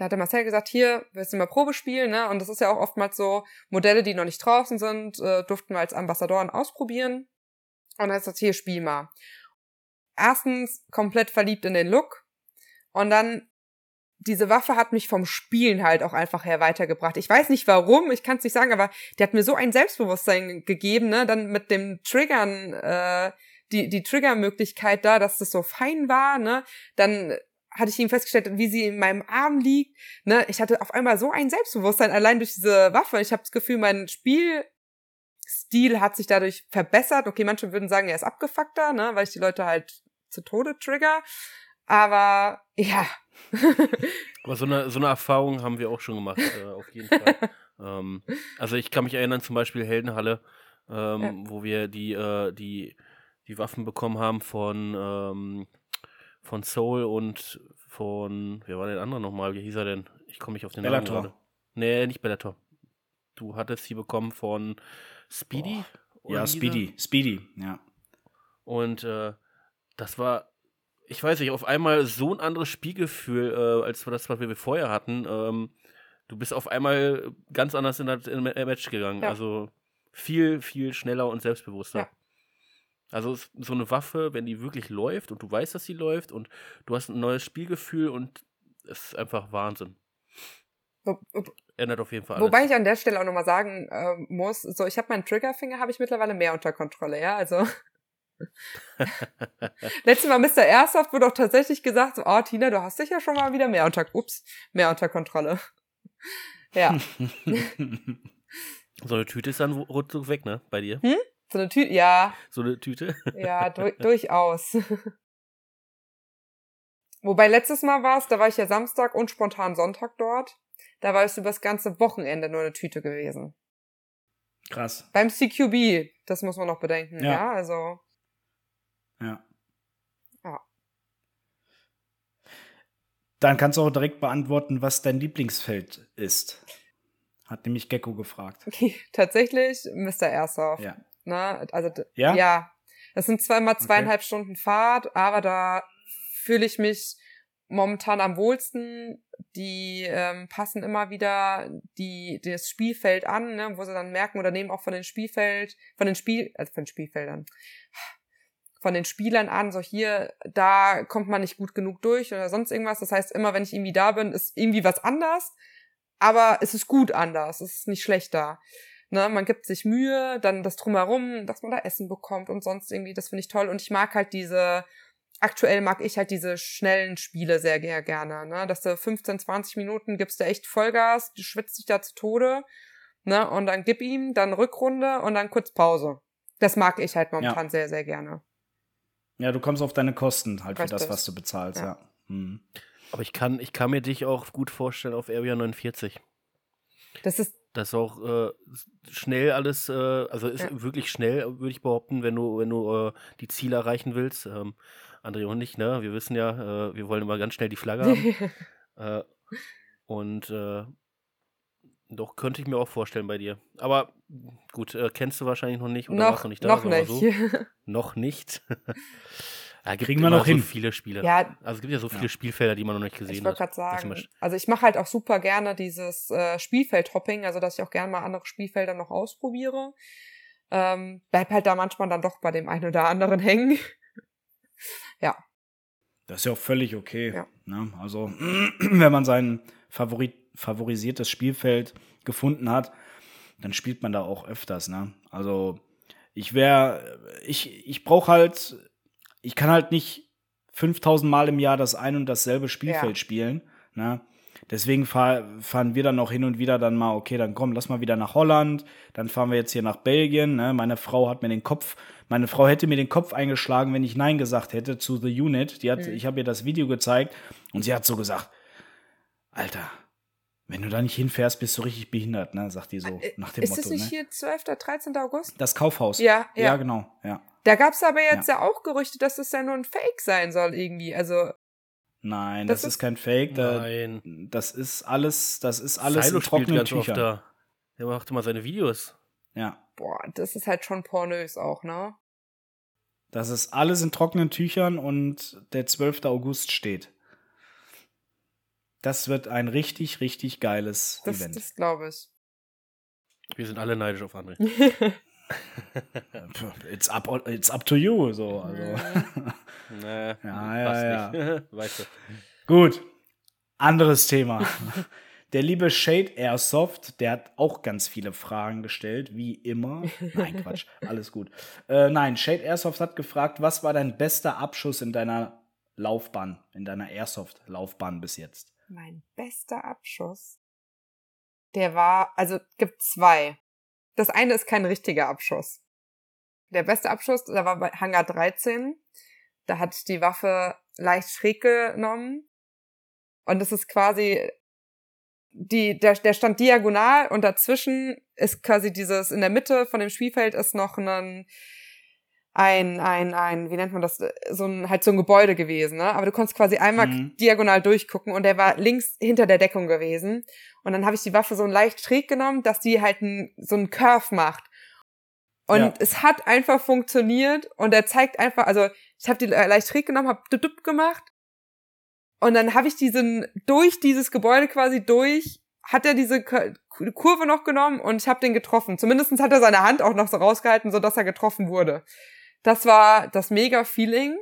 da hat der Marcel gesagt, hier, willst du mal Probe spielen, ne? Und das ist ja auch oftmals so, Modelle, die noch nicht draußen sind, äh, durften wir als Ambassadoren ausprobieren. Und dann er gesagt, hier, spiel mal. Erstens komplett verliebt in den Look. Und dann diese Waffe hat mich vom Spielen halt auch einfach her weitergebracht. Ich weiß nicht warum, ich kann es nicht sagen, aber die hat mir so ein Selbstbewusstsein gegeben, ne? Dann mit dem Triggern, äh, die, die Triggermöglichkeit da, dass das so fein war, ne? Dann hatte ich ihm festgestellt, wie sie in meinem Arm liegt. Ne, ich hatte auf einmal so ein Selbstbewusstsein allein durch diese Waffe. Ich habe das Gefühl, mein Spielstil hat sich dadurch verbessert. Okay, manche würden sagen, er ist abgefuckter, ne, weil ich die Leute halt zu Tode trigger. Aber ja. Aber so eine, so eine Erfahrung haben wir auch schon gemacht, äh, auf jeden Fall. ähm, also ich kann mich erinnern, zum Beispiel Heldenhalle, ähm, ja. wo wir die, äh, die, die Waffen bekommen haben von ähm, von Soul und von, wer war der andere nochmal? Wie hieß er denn? Ich komme nicht auf den Bellator. Namen gerade. Nee, nicht Bellator. Du hattest sie bekommen von Speedy? Ja, Speedy. Speedy, ja. Und äh, das war, ich weiß nicht, auf einmal so ein anderes Spielgefühl, äh, als das, was wir vorher hatten. Ähm, du bist auf einmal ganz anders in das in Match gegangen. Ja. Also viel, viel schneller und selbstbewusster. Ja. Also so eine Waffe, wenn die wirklich läuft und du weißt, dass sie läuft und du hast ein neues Spielgefühl und es ist einfach Wahnsinn. Wo, Ändert auf jeden Fall alles. Wobei ich an der Stelle auch nochmal sagen äh, muss, so ich habe meinen Triggerfinger habe ich mittlerweile mehr unter Kontrolle, ja, also Letztes Mal Mr. Airsoft wurde auch tatsächlich gesagt, so, oh Tina, du hast dich ja schon mal wieder mehr unter, ups, mehr unter Kontrolle. ja. so eine Tüte ist dann ruckzuck weg, ne, bei dir? Hm? So eine Tüte, ja. So eine Tüte? Ja, du durchaus. Wobei letztes Mal war es, da war ich ja Samstag und spontan Sonntag dort. Da war es über das ganze Wochenende nur eine Tüte gewesen. Krass. Beim CQB, das muss man noch bedenken, ja, ja also. Ja. Ja. Dann kannst du auch direkt beantworten, was dein Lieblingsfeld ist. Hat nämlich Gecko gefragt. Tatsächlich Mr. Airsoft. Ja. Ne? Also ja? ja. Das sind immer zweieinhalb okay. Stunden Fahrt, aber da fühle ich mich momentan am wohlsten. Die ähm, passen immer wieder die, das Spielfeld an, ne, wo sie dann merken oder nehmen auch von den Spielfeld, von den Spiel, also von den Spielfeldern, von den Spielern an, so hier, da kommt man nicht gut genug durch oder sonst irgendwas. Das heißt, immer wenn ich irgendwie da bin, ist irgendwie was anders, aber es ist gut anders, es ist nicht schlechter. Ne, man gibt sich Mühe, dann das drumherum, dass man da Essen bekommt und sonst irgendwie, das finde ich toll. Und ich mag halt diese, aktuell mag ich halt diese schnellen Spiele sehr, sehr gerne, ne, dass du 15, 20 Minuten gibst du echt Vollgas, du schwitzt dich da zu Tode, ne, und dann gib ihm, dann Rückrunde und dann kurz Pause. Das mag ich halt momentan ja. sehr, sehr gerne. Ja, du kommst auf deine Kosten halt Richtig. für das, was du bezahlst, ja. ja. Hm. Aber ich kann, ich kann mir dich auch gut vorstellen auf Area 49. Das ist das ist auch äh, schnell alles, äh, also ist ja. wirklich schnell, würde ich behaupten, wenn du, wenn du äh, die Ziele erreichen willst. Ähm, André und ich, ne? Wir wissen ja, äh, wir wollen immer ganz schnell die Flagge haben. Äh, und äh, doch könnte ich mir auch vorstellen bei dir. Aber gut, kennst du wahrscheinlich noch nicht oder noch, warst du nicht da? Noch nicht. So. noch nicht. Ja, Kriegen wir noch hin. So viele Spiele. Ja, also es gibt ja so viele ja. Spielfelder, die man noch nicht gesehen ich hat. Ich wollte gerade sagen. Also ich mache halt auch super gerne dieses äh, Spielfeldhopping, also dass ich auch gerne mal andere Spielfelder noch ausprobiere. Ähm, bleib halt da manchmal dann doch bei dem einen oder anderen hängen. ja. Das ist ja auch völlig okay. Ja. Ne? Also, wenn man sein Favorit, favorisiertes Spielfeld gefunden hat, dann spielt man da auch öfters. Ne? Also, ich wäre, ich, ich brauche halt ich kann halt nicht 5000 Mal im Jahr das ein und dasselbe Spielfeld ja. spielen. Ne? Deswegen fahr, fahren wir dann auch hin und wieder dann mal, okay, dann komm, lass mal wieder nach Holland, dann fahren wir jetzt hier nach Belgien. Ne? Meine Frau hat mir den Kopf, meine Frau hätte mir den Kopf eingeschlagen, wenn ich Nein gesagt hätte zu The Unit. Die hat, mhm. Ich habe ihr das Video gezeigt und sie hat so gesagt, Alter, wenn du da nicht hinfährst, bist du richtig behindert, ne? Sagt die so äh, nach dem ist Motto. Ist das nicht ne? hier 12. 13. August? Das Kaufhaus. Ja, ja. Ja, genau, ja. Da gab es aber jetzt ja. ja. auch Gerüchte, dass das ja nur ein Fake sein soll irgendwie. Also Nein, das, das ist, kein Fake. Da, Nein. Das ist alles, das ist alles Silo in trockenen Tüchern. Da. Der macht immer seine Videos. Ja. Boah, das ist halt schon pornös auch, ne? Das ist alles in trockenen Tüchern und der 12. August steht. Das wird ein richtig, richtig geiles das, Event. Das glaube ich. Wir sind alle neidisch auf André. it's up, it's up to you. So, also. nee, ja, ja, ja. weißt du. Gut, anderes Thema. Der liebe Shade Airsoft, der hat auch ganz viele Fragen gestellt, wie immer. Nein, Quatsch, alles gut. Äh, nein, Shade Airsoft hat gefragt, was war dein bester Abschuss in deiner Laufbahn, in deiner Airsoft-Laufbahn bis jetzt? Mein bester Abschuss? Der war, also gibt zwei. Das eine ist kein richtiger Abschuss. Der beste Abschuss, da war bei Hangar 13. Da hat die Waffe leicht schräg genommen. Und das ist quasi, die, der, der stand diagonal und dazwischen ist quasi dieses, in der Mitte von dem Spielfeld ist noch ein, ein, ein, ein, wie nennt man das, so ein, halt so ein Gebäude gewesen, ne? Aber du konntest quasi einmal mhm. diagonal durchgucken und der war links hinter der Deckung gewesen. Und dann habe ich die Waffe so leicht schräg genommen, dass die halt ein, so einen Curve macht. Und ja. es hat einfach funktioniert und er zeigt einfach, also ich habe die leicht schräg genommen, habe dup gemacht und dann habe ich diesen durch dieses Gebäude quasi durch hat er diese Kurve noch genommen und ich habe den getroffen. Zumindestens hat er seine Hand auch noch so rausgehalten, so dass er getroffen wurde. Das war das mega Feeling.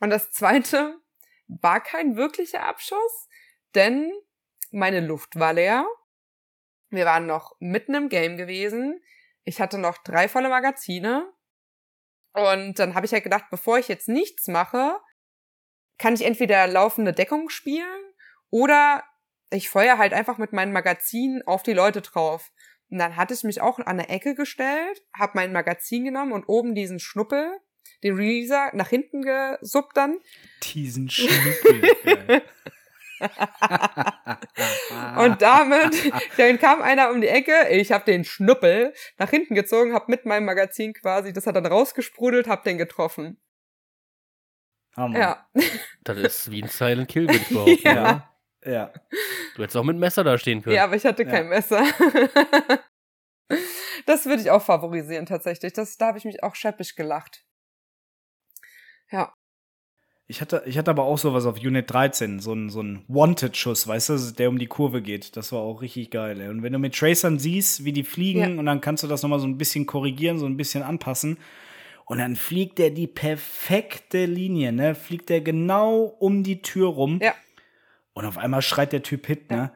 Und das zweite war kein wirklicher Abschuss, denn meine Luft war leer. Wir waren noch mitten im Game gewesen. Ich hatte noch drei volle Magazine. Und dann habe ich halt gedacht, bevor ich jetzt nichts mache, kann ich entweder laufende Deckung spielen oder ich feuer halt einfach mit meinem Magazin auf die Leute drauf. Und dann hatte ich mich auch an eine Ecke gestellt, habe mein Magazin genommen und oben diesen Schnuppel, den Releaser, nach hinten gesuppt dann. Diesen Schnuppel. und damit, dann kam einer um die Ecke, ich habe den Schnuppel nach hinten gezogen, habe mit meinem Magazin quasi, das hat dann rausgesprudelt, hab den getroffen. Hammer. Ja. Das ist wie ein Silent Kill, würde ich behaupten. ja. ja. Ja. Du hättest auch mit Messer da stehen können. Ja, aber ich hatte kein ja. Messer. das würde ich auch favorisieren, tatsächlich. Das, da habe ich mich auch scheppig gelacht. Ja. Ich hatte, ich hatte aber auch sowas auf Unit 13, so ein, so ein Wanted-Schuss, weißt du, der um die Kurve geht. Das war auch richtig geil. Ey. Und wenn du mit Tracern siehst, wie die fliegen, ja. und dann kannst du das nochmal so ein bisschen korrigieren, so ein bisschen anpassen. Und dann fliegt der die perfekte Linie, ne? Fliegt der genau um die Tür rum. Ja. Und auf einmal schreit der Typ Hit, ne?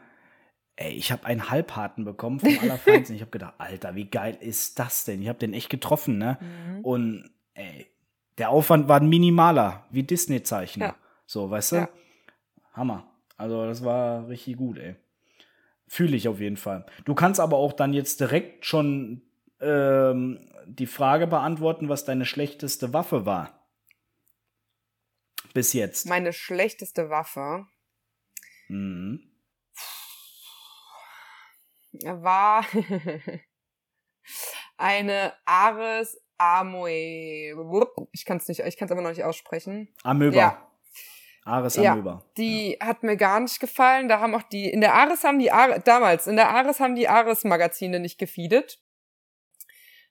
Ey, ich habe einen Halbharten bekommen vom Allerfeinsten. ich habe gedacht, Alter, wie geil ist das denn? Ich habe den echt getroffen, ne? Mhm. Und ey, der Aufwand war ein minimaler, wie Disney-Zeichner. Ja. So, weißt du? Ja. Hammer. Also, das war richtig gut, ey. Fühle ich auf jeden Fall. Du kannst aber auch dann jetzt direkt schon ähm, die Frage beantworten, was deine schlechteste Waffe war. Bis jetzt. Meine schlechteste Waffe mhm. war eine Ares Amoe. Ich kann es nicht, ich kann es aber noch nicht aussprechen. Amöba. Ja. Ares Amöba. Ja, die ja. hat mir gar nicht gefallen. Da haben auch die, in der Ares haben die, Ares, damals, in der Ares haben die Ares-Magazine nicht gefeedet.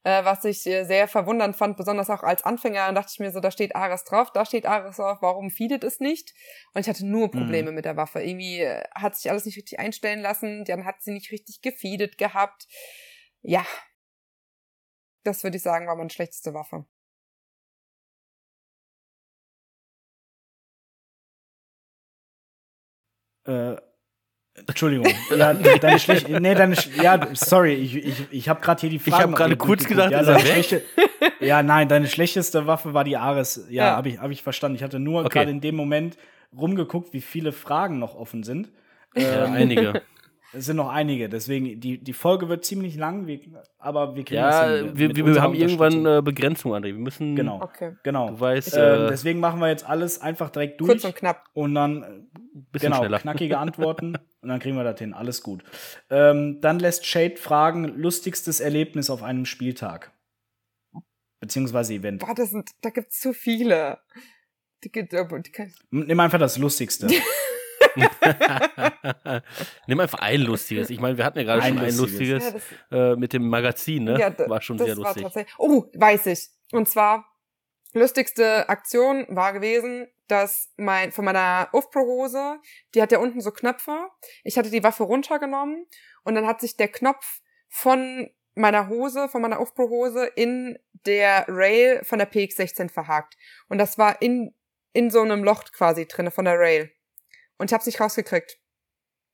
Äh, was ich sehr verwundernd fand, besonders auch als Anfänger, dann dachte ich mir so, da steht Ares drauf, da steht Ares drauf, warum feedet es nicht? Und ich hatte nur Probleme mhm. mit der Waffe. Irgendwie äh, hat sich alles nicht richtig einstellen lassen, dann hat sie nicht richtig gefeedet gehabt. Ja, das würde ich sagen, war meine schlechteste Waffe. Äh, Entschuldigung. Ja, deine schlechte. Nee, deine. Ja, sorry, ich, ich, ich habe gerade hier die Fragen. Ich habe gerade kurz gedacht, ja, deine schlechte, ja, nein, deine schlechteste Waffe war die Ares. Ja, ja. habe ich, hab ich verstanden. Ich hatte nur okay. gerade in dem Moment rumgeguckt, wie viele Fragen noch offen sind. Ja, ähm, einige. Es sind noch einige, deswegen die, die Folge wird ziemlich lang, wir, aber wir kriegen ja, das hin, wir, wir, wir haben irgendwann äh, Begrenzung, André. Wir müssen. Genau. Okay. Genau. Du weißt, äh, deswegen machen wir jetzt alles einfach direkt durch. Kurz und knapp. Und dann Bisschen genau, schneller. knackige Antworten und dann kriegen wir das hin. Alles gut. Ähm, dann lässt Shade fragen: lustigstes Erlebnis auf einem Spieltag. Beziehungsweise Event. Boah, das sind, da gibt's zu viele. Die, die, die Nimm einfach das Lustigste. Nimm einfach ein lustiges. Ich meine, wir hatten ja gerade schon ein lustiges, ja, äh, mit dem Magazin, ne? Ja, war schon sehr lustig. oh, weiß ich. Und zwar, lustigste Aktion war gewesen, dass mein, von meiner Ufpro-Hose, die hat ja unten so Knöpfe. Ich hatte die Waffe runtergenommen und dann hat sich der Knopf von meiner Hose, von meiner Ufpro-Hose in der Rail von der PX16 verhakt. Und das war in, in so einem Loch quasi drinne von der Rail. Und ich hab's nicht rausgekriegt.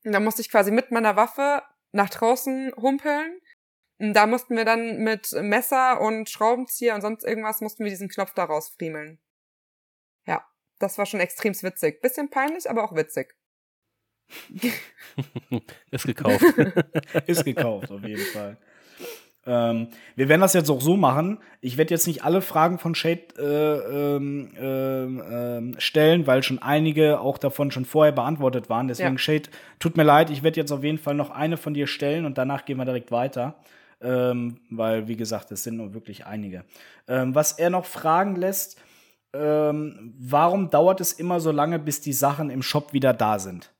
Und dann musste ich quasi mit meiner Waffe nach draußen humpeln. Und da mussten wir dann mit Messer und Schraubenzieher und sonst irgendwas mussten wir diesen Knopf da rausfriemeln. Ja, das war schon extrem witzig. Bisschen peinlich, aber auch witzig. Ist gekauft. Ist gekauft, auf jeden Fall. Ähm, wir werden das jetzt auch so machen. Ich werde jetzt nicht alle Fragen von Shade äh, ähm, äh, stellen, weil schon einige auch davon schon vorher beantwortet waren. Deswegen, ja. Shade, tut mir leid, ich werde jetzt auf jeden Fall noch eine von dir stellen und danach gehen wir direkt weiter. Ähm, weil, wie gesagt, es sind nur wirklich einige. Ähm, was er noch fragen lässt, ähm, warum dauert es immer so lange, bis die Sachen im Shop wieder da sind?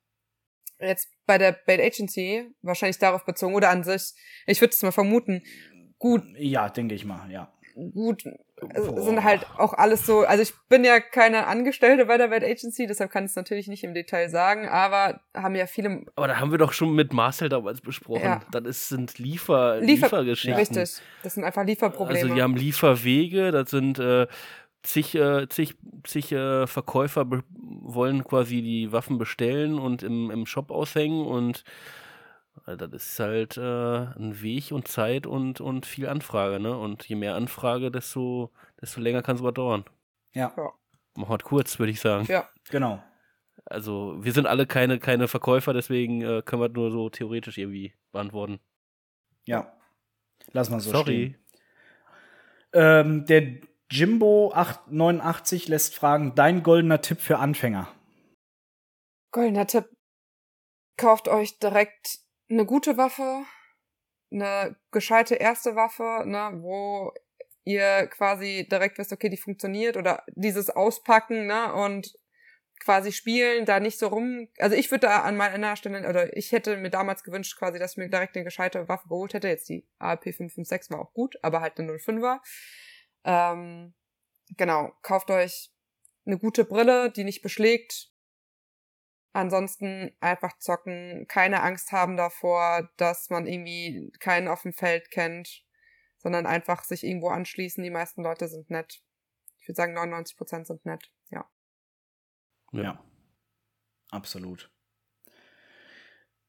Jetzt bei der Bait Agency wahrscheinlich darauf bezogen oder an sich, ich würde es mal vermuten, gut. Ja, denke ich mal, ja. Gut, Boah. sind halt auch alles so, also ich bin ja keine Angestellte bei der Bait Agency, deshalb kann ich es natürlich nicht im Detail sagen, aber haben ja viele. Aber da haben wir doch schon mit Marcel damals besprochen. Ja. Das ist, sind Liefer, Liefer Liefergeschichten. Richtig, das sind einfach Lieferprobleme. Also die haben Lieferwege, das sind äh, zig, äh, zig, zig äh, Verkäufer wollen quasi die Waffen bestellen und im, im Shop aushängen und äh, das ist halt äh, ein Weg und Zeit und, und viel Anfrage, ne? Und je mehr Anfrage, desto, desto länger kann es aber dauern. Ja. ja. Mach halt kurz, würde ich sagen. Ja, genau. Also, wir sind alle keine, keine Verkäufer, deswegen äh, können wir nur so theoretisch irgendwie beantworten. Ja. Lass mal so Sorry. stehen. Ähm, der Jimbo889 lässt fragen, dein goldener Tipp für Anfänger. Goldener Tipp. Kauft euch direkt eine gute Waffe, eine gescheite erste Waffe, ne, wo ihr quasi direkt wisst, okay, die funktioniert oder dieses Auspacken, ne, und quasi spielen, da nicht so rum. Also ich würde da an meiner Stelle, oder ich hätte mir damals gewünscht, quasi, dass ich mir direkt eine gescheite Waffe geholt hätte. Jetzt die ARP 556 war auch gut, aber halt eine 05er. Ähm, genau, kauft euch eine gute Brille, die nicht beschlägt. Ansonsten einfach zocken, keine Angst haben davor, dass man irgendwie keinen auf dem Feld kennt, sondern einfach sich irgendwo anschließen. Die meisten Leute sind nett. Ich würde sagen, 99 Prozent sind nett, ja. Ja, absolut.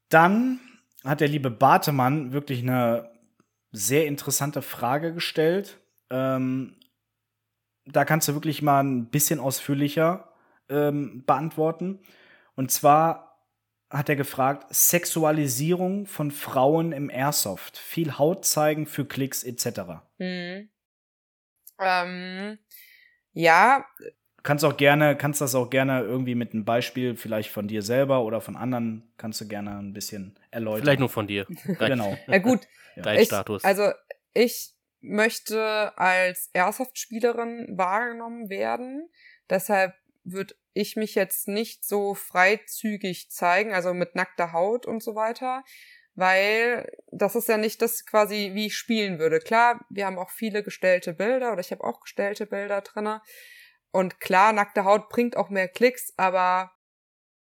Dann hat der liebe Bartemann wirklich eine sehr interessante Frage gestellt. Ähm, da kannst du wirklich mal ein bisschen ausführlicher ähm, beantworten. Und zwar hat er gefragt, Sexualisierung von Frauen im Airsoft. Viel Haut zeigen für Klicks etc. Mhm. Ähm, ja. Kannst auch gerne, kannst das auch gerne irgendwie mit einem Beispiel vielleicht von dir selber oder von anderen, kannst du gerne ein bisschen erläutern. Vielleicht nur von dir. genau. Ja gut. Dein ich, Status. Also ich möchte als Airsoft-Spielerin wahrgenommen werden. Deshalb würde ich mich jetzt nicht so freizügig zeigen, also mit nackter Haut und so weiter, weil das ist ja nicht das quasi, wie ich spielen würde. Klar, wir haben auch viele gestellte Bilder oder ich habe auch gestellte Bilder drinne. Und klar, nackte Haut bringt auch mehr Klicks, aber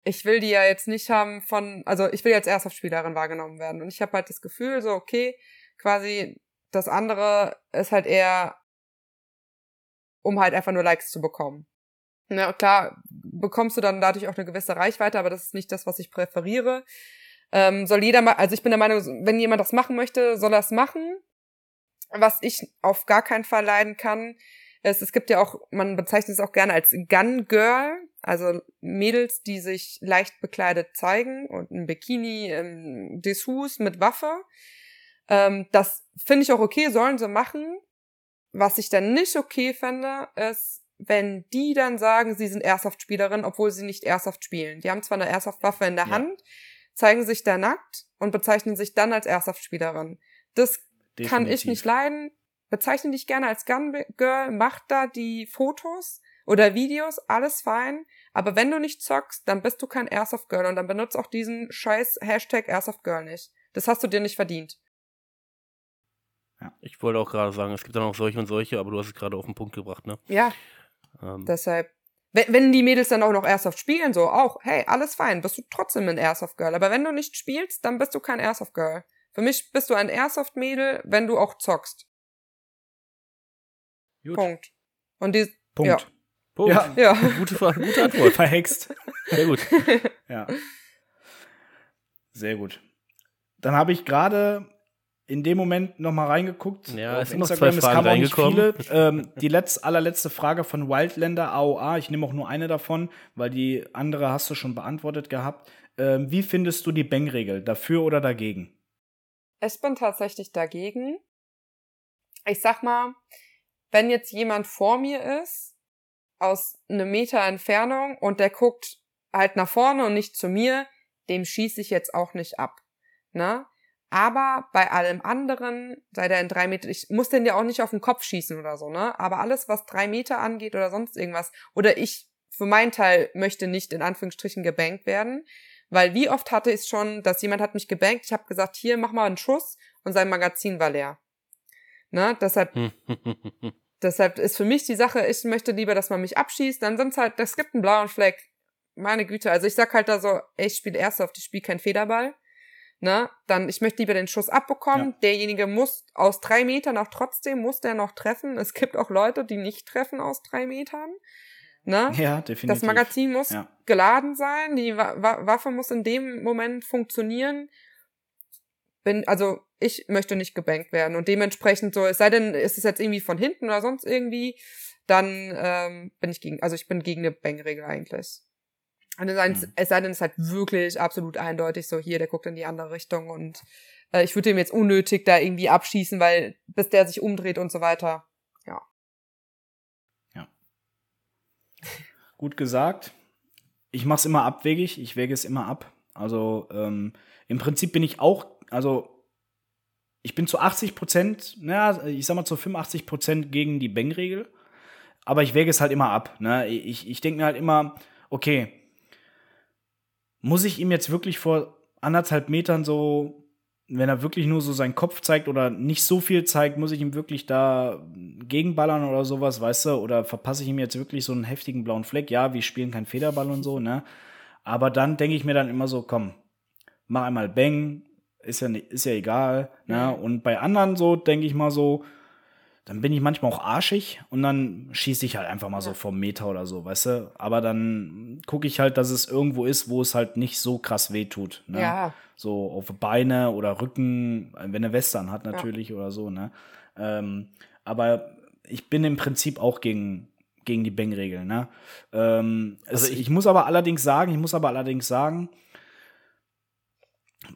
ich will die ja jetzt nicht haben von, also ich will jetzt erst auf Spielerin wahrgenommen werden. Und ich habe halt das Gefühl, so, okay, quasi das andere ist halt eher, um halt einfach nur Likes zu bekommen. Na klar, bekommst du dann dadurch auch eine gewisse Reichweite, aber das ist nicht das, was ich präferiere. Ähm, soll jeder mal, also ich bin der Meinung, wenn jemand das machen möchte, soll er es machen. Was ich auf gar keinen Fall leiden kann, ist, es gibt ja auch, man bezeichnet es auch gerne als Gun Girl, also Mädels, die sich leicht bekleidet zeigen und ein Bikini, ähm, Dessous mit Waffe. Ähm, das finde ich auch okay, sollen sie machen. Was ich dann nicht okay fände, ist, wenn die dann sagen, sie sind Airsoft-Spielerin, obwohl sie nicht Airsoft spielen. Die haben zwar eine Airsoft-Waffe in der ja. Hand, zeigen sich da nackt und bezeichnen sich dann als Airsoft-Spielerin. Das Definitiv. kann ich nicht leiden. Bezeichne dich gerne als Gun Girl, mach da die Fotos oder Videos, alles fein. Aber wenn du nicht zockst, dann bist du kein Airsoft Girl und dann benutzt auch diesen scheiß Hashtag Airsoft Girl nicht. Das hast du dir nicht verdient. Ja. Ich wollte auch gerade sagen, es gibt dann auch solche und solche, aber du hast es gerade auf den Punkt gebracht, ne? Ja. Ähm. Deshalb, wenn, wenn die Mädels dann auch noch Airsoft spielen, so auch, hey, alles fein, bist du trotzdem ein Airsoft Girl. Aber wenn du nicht spielst, dann bist du kein Airsoft Girl. Für mich bist du ein Airsoft Mädel, wenn du auch zockst. Gut. Punkt. Und die, Punkt. Ja. Punkt. Ja. ja. Gute, gute Antwort. Verhext. Sehr gut. ja. Sehr gut. Dann habe ich gerade in dem Moment noch mal reingeguckt. Ja, es sind noch zwei Fragen reingekommen. Ähm, die letzte, allerletzte Frage von Wildlander AOA, ich nehme auch nur eine davon, weil die andere hast du schon beantwortet gehabt. Ähm, wie findest du die Bang-Regel? Dafür oder dagegen? Ich bin tatsächlich dagegen. Ich sag mal, wenn jetzt jemand vor mir ist, aus einem Meter Entfernung und der guckt halt nach vorne und nicht zu mir, dem schieße ich jetzt auch nicht ab. Ne? Aber bei allem anderen, sei der in drei Meter, ich muss den ja auch nicht auf den Kopf schießen oder so, ne? Aber alles, was drei Meter angeht oder sonst irgendwas, oder ich für meinen Teil möchte nicht in Anführungsstrichen gebankt werden, weil wie oft hatte ich es schon, dass jemand hat mich gebankt, ich habe gesagt, hier, mach mal einen Schuss und sein Magazin war leer. Ne? Deshalb, deshalb ist für mich die Sache, ich möchte lieber, dass man mich abschießt, dann sind's halt, das gibt einen blauen Fleck. Meine Güte, also ich sag halt da so, ey, ich spiele erst auf, ich spiele kein Federball ne, dann ich möchte lieber den Schuss abbekommen. Ja. Derjenige muss aus drei Metern auch trotzdem muss der noch treffen. Es gibt auch Leute, die nicht treffen aus drei Metern. Ne? Ja, definitiv. Das Magazin muss ja. geladen sein, die Wa Waffe muss in dem Moment funktionieren. Bin, also ich möchte nicht gebankt werden und dementsprechend so, es sei denn, ist es jetzt irgendwie von hinten oder sonst irgendwie, dann ähm, bin ich gegen, also ich bin gegen eine Bangregel eigentlich. Und es, mhm. es sei denn, es ist halt wirklich absolut eindeutig so, hier, der guckt in die andere Richtung und äh, ich würde ihm jetzt unnötig da irgendwie abschießen, weil bis der sich umdreht und so weiter. Ja. Ja. Gut gesagt. Ich mache es immer abwegig, ich wäge es immer ab. Also ähm, im Prinzip bin ich auch, also ich bin zu 80 Prozent, naja, ich sag mal zu 85 Prozent gegen die Bang-Regel, aber ich wäge es halt immer ab. Ne? Ich, ich denke mir halt immer, okay, muss ich ihm jetzt wirklich vor anderthalb Metern so wenn er wirklich nur so seinen Kopf zeigt oder nicht so viel zeigt, muss ich ihm wirklich da gegenballern oder sowas, weißt du? Oder verpasse ich ihm jetzt wirklich so einen heftigen blauen Fleck? Ja, wir spielen keinen Federball und so, ne? Aber dann denke ich mir dann immer so, komm, mach einmal Bang, ist ja, ist ja egal, ne? Und bei anderen so denke ich mal so, dann bin ich manchmal auch arschig und dann schieße ich halt einfach mal so vom Meter oder so, weißt du? Aber dann gucke ich halt, dass es irgendwo ist, wo es halt nicht so krass wehtut. Ne? Ja. So auf Beine oder Rücken, wenn er Western hat natürlich ja. oder so, ne? Ähm, aber ich bin im Prinzip auch gegen, gegen die Bang-Regeln, ne? Ähm, also ich, ich muss aber allerdings sagen, ich muss aber allerdings sagen,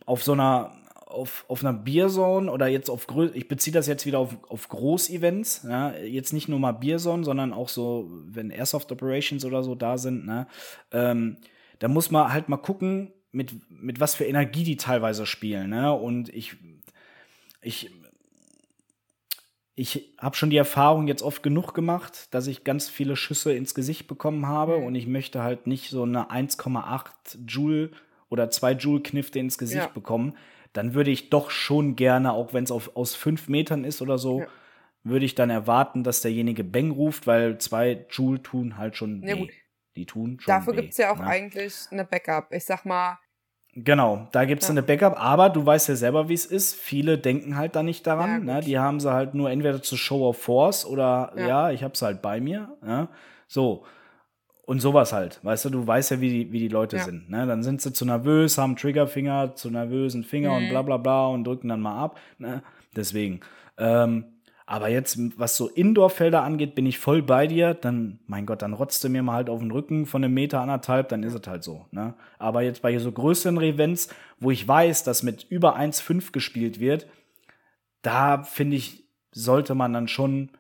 auf so einer auf, auf einer Bierzone oder jetzt auf ich beziehe das jetzt wieder auf, auf Großevents, ja, jetzt nicht nur mal Bierzone, sondern auch so, wenn Airsoft Operations oder so da sind, ne, ähm, da muss man halt mal gucken, mit, mit was für Energie die teilweise spielen, ne, und ich, ich, ich habe schon die Erfahrung jetzt oft genug gemacht, dass ich ganz viele Schüsse ins Gesicht bekommen habe mhm. und ich möchte halt nicht so eine 1,8 Joule oder 2 Joule Knifte ins Gesicht ja. bekommen, dann würde ich doch schon gerne, auch wenn es aus fünf Metern ist oder so, ja. würde ich dann erwarten, dass derjenige Bang ruft, weil zwei Joule tun halt schon ja. Gut. Die tun schon Dafür gibt es ja auch ne? eigentlich eine Backup. Ich sag mal. Genau, da gibt es ja. eine Backup, aber du weißt ja selber, wie es ist. Viele denken halt da nicht daran. Ja, ne? Die haben sie halt nur entweder zu Show of Force oder ja, ja ich hab's halt bei mir. Ne? So. Und sowas halt, weißt du, du weißt ja, wie die, wie die Leute ja. sind. Ne? Dann sind sie zu nervös, haben Triggerfinger, zu nervösen Finger mhm. und bla bla bla und drücken dann mal ab. Ne? Deswegen. Ähm, aber jetzt, was so Indoor-Felder angeht, bin ich voll bei dir. Dann, mein Gott, dann rotzt du mir mal halt auf den Rücken von einem Meter anderthalb, dann ist es halt so. Ne? Aber jetzt bei so größeren Events, wo ich weiß, dass mit über 1,5 gespielt wird, da finde ich, sollte man dann schon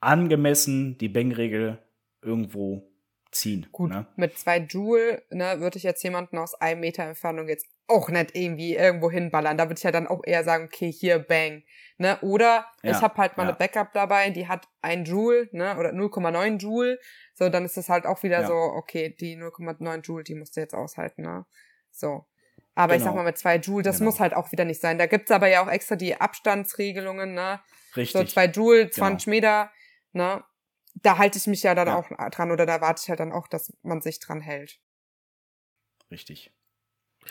angemessen die Bang-Regel irgendwo ziehen. Gut, ne? mit zwei Joule ne, würde ich jetzt jemanden aus einem Meter Entfernung jetzt auch nicht irgendwie irgendwo hinballern. Da würde ich ja dann auch eher sagen, okay, hier, bang. Ne? Oder ja, ich habe halt mal ja. eine Backup dabei, die hat ein Joule ne? oder 0,9 Joule. So, dann ist das halt auch wieder ja. so, okay, die 0,9 Joule, die musst du jetzt aushalten. Ne? So. Aber genau. ich sag genau. mal, mit zwei Joule, das genau. muss halt auch wieder nicht sein. Da gibt's aber ja auch extra die Abstandsregelungen, ne? Richtig. So zwei Joule, 20 genau. Meter, ne? Da halte ich mich ja dann ja. auch dran oder da warte ich halt dann auch, dass man sich dran hält. Richtig.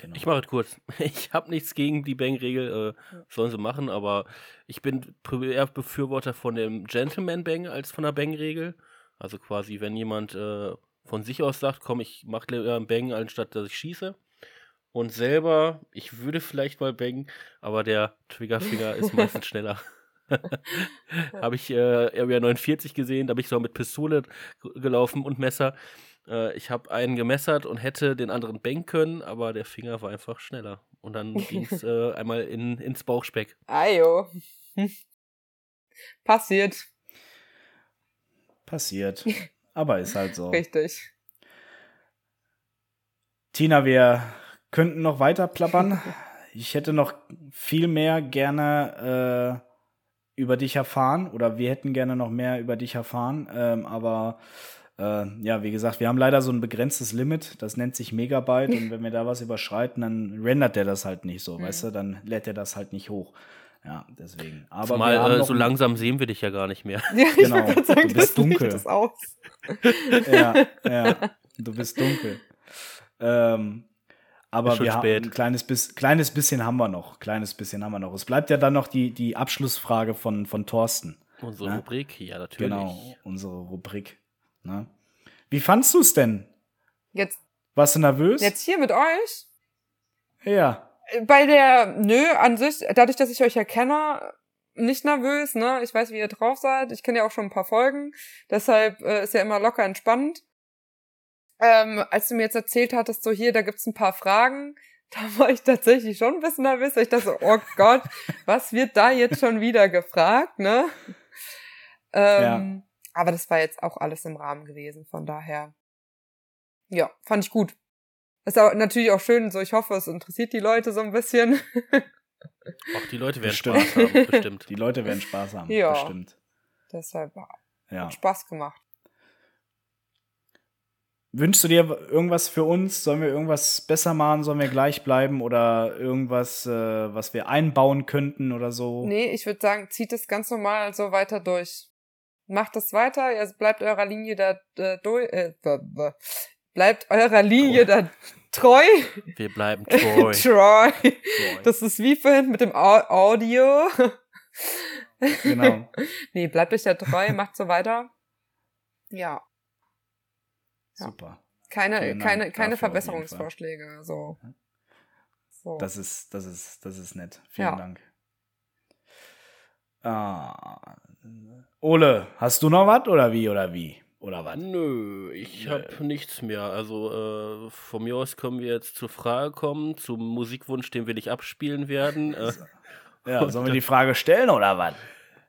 Genau. Ich mache es kurz. Ich habe nichts gegen die Bang-Regel, äh, sollen sie machen, aber ich bin eher Befürworter von dem Gentleman-Bang als von der Bang-Regel. Also quasi, wenn jemand äh, von sich aus sagt, komm, ich mache lieber einen Bang, anstatt dass ich schieße. Und selber, ich würde vielleicht mal bangen, aber der Triggerfinger ist meistens schneller. habe ich äh, Area 49 gesehen, da bin ich so mit Pistole gelaufen und Messer. Äh, ich habe einen gemessert und hätte den anderen banken können, aber der Finger war einfach schneller. Und dann ging es äh, einmal in, ins Bauchspeck. Ajo. Passiert. Passiert. Aber ist halt so. Richtig. Tina, wir könnten noch weiter plappern. Ich hätte noch viel mehr gerne äh, über dich erfahren oder wir hätten gerne noch mehr über dich erfahren. Ähm, aber äh, ja, wie gesagt, wir haben leider so ein begrenztes Limit, das nennt sich Megabyte und wenn wir da was überschreiten, dann rendert der das halt nicht so, mhm. weißt du, dann lädt er das halt nicht hoch. Ja, deswegen. Aber Zumal, äh, so langsam sehen wir dich ja gar nicht mehr. Ja, genau. Sagen, du bist dunkel. Das aus. ja, ja, du bist dunkel. Ähm, aber wir haben ein kleines, bis, kleines bisschen haben wir noch. Kleines bisschen haben wir noch. Es bleibt ja dann noch die, die Abschlussfrage von, von Thorsten. Unsere ne? Rubrik, ja, natürlich. Genau, unsere Rubrik. Ne? Wie fandst du es denn? Jetzt. Warst du nervös? Jetzt hier mit euch? Ja. Bei der, nö, an sich, dadurch, dass ich euch erkenne, nicht nervös, ne? Ich weiß, wie ihr drauf seid. Ich kenne ja auch schon ein paar Folgen. Deshalb äh, ist ja immer locker entspannt ähm, als du mir jetzt erzählt hattest, so hier, da gibt's ein paar Fragen, da war ich tatsächlich schon ein bisschen nervös, ich dachte so, oh Gott, was wird da jetzt schon wieder gefragt, ne? Ähm, ja. Aber das war jetzt auch alles im Rahmen gewesen, von daher. Ja, fand ich gut. Ist auch natürlich auch schön, so ich hoffe, es interessiert die Leute so ein bisschen. Auch die Leute werden bestimmt. Spaß haben, bestimmt. Die Leute werden Spaß haben, ja. bestimmt. Deshalb ja. hat Spaß gemacht. Wünschst du dir irgendwas für uns? Sollen wir irgendwas besser machen? Sollen wir gleich bleiben oder irgendwas, äh, was wir einbauen könnten oder so? Nee, ich würde sagen, zieht es ganz normal so weiter durch. Macht es weiter, ihr bleibt eurer Linie da äh, durch, äh, bleibt eurer Linie da treu. Wir bleiben treu. treu. Das ist wie vorhin mit dem Audio. Genau. nee, bleibt euch ja treu, macht so weiter. Ja. Super. Keine, keine, keine Verbesserungsvorschläge. So. so. Das ist, das ist, das ist nett. Vielen ja. Dank. Ah. Ole, hast du noch was oder wie oder wie? Oder was? Nö, ich habe nichts mehr. Also äh, von mir aus können wir jetzt zur Frage kommen, zum Musikwunsch, den wir nicht abspielen werden. Äh, ja, sollen wir die Frage stellen oder was?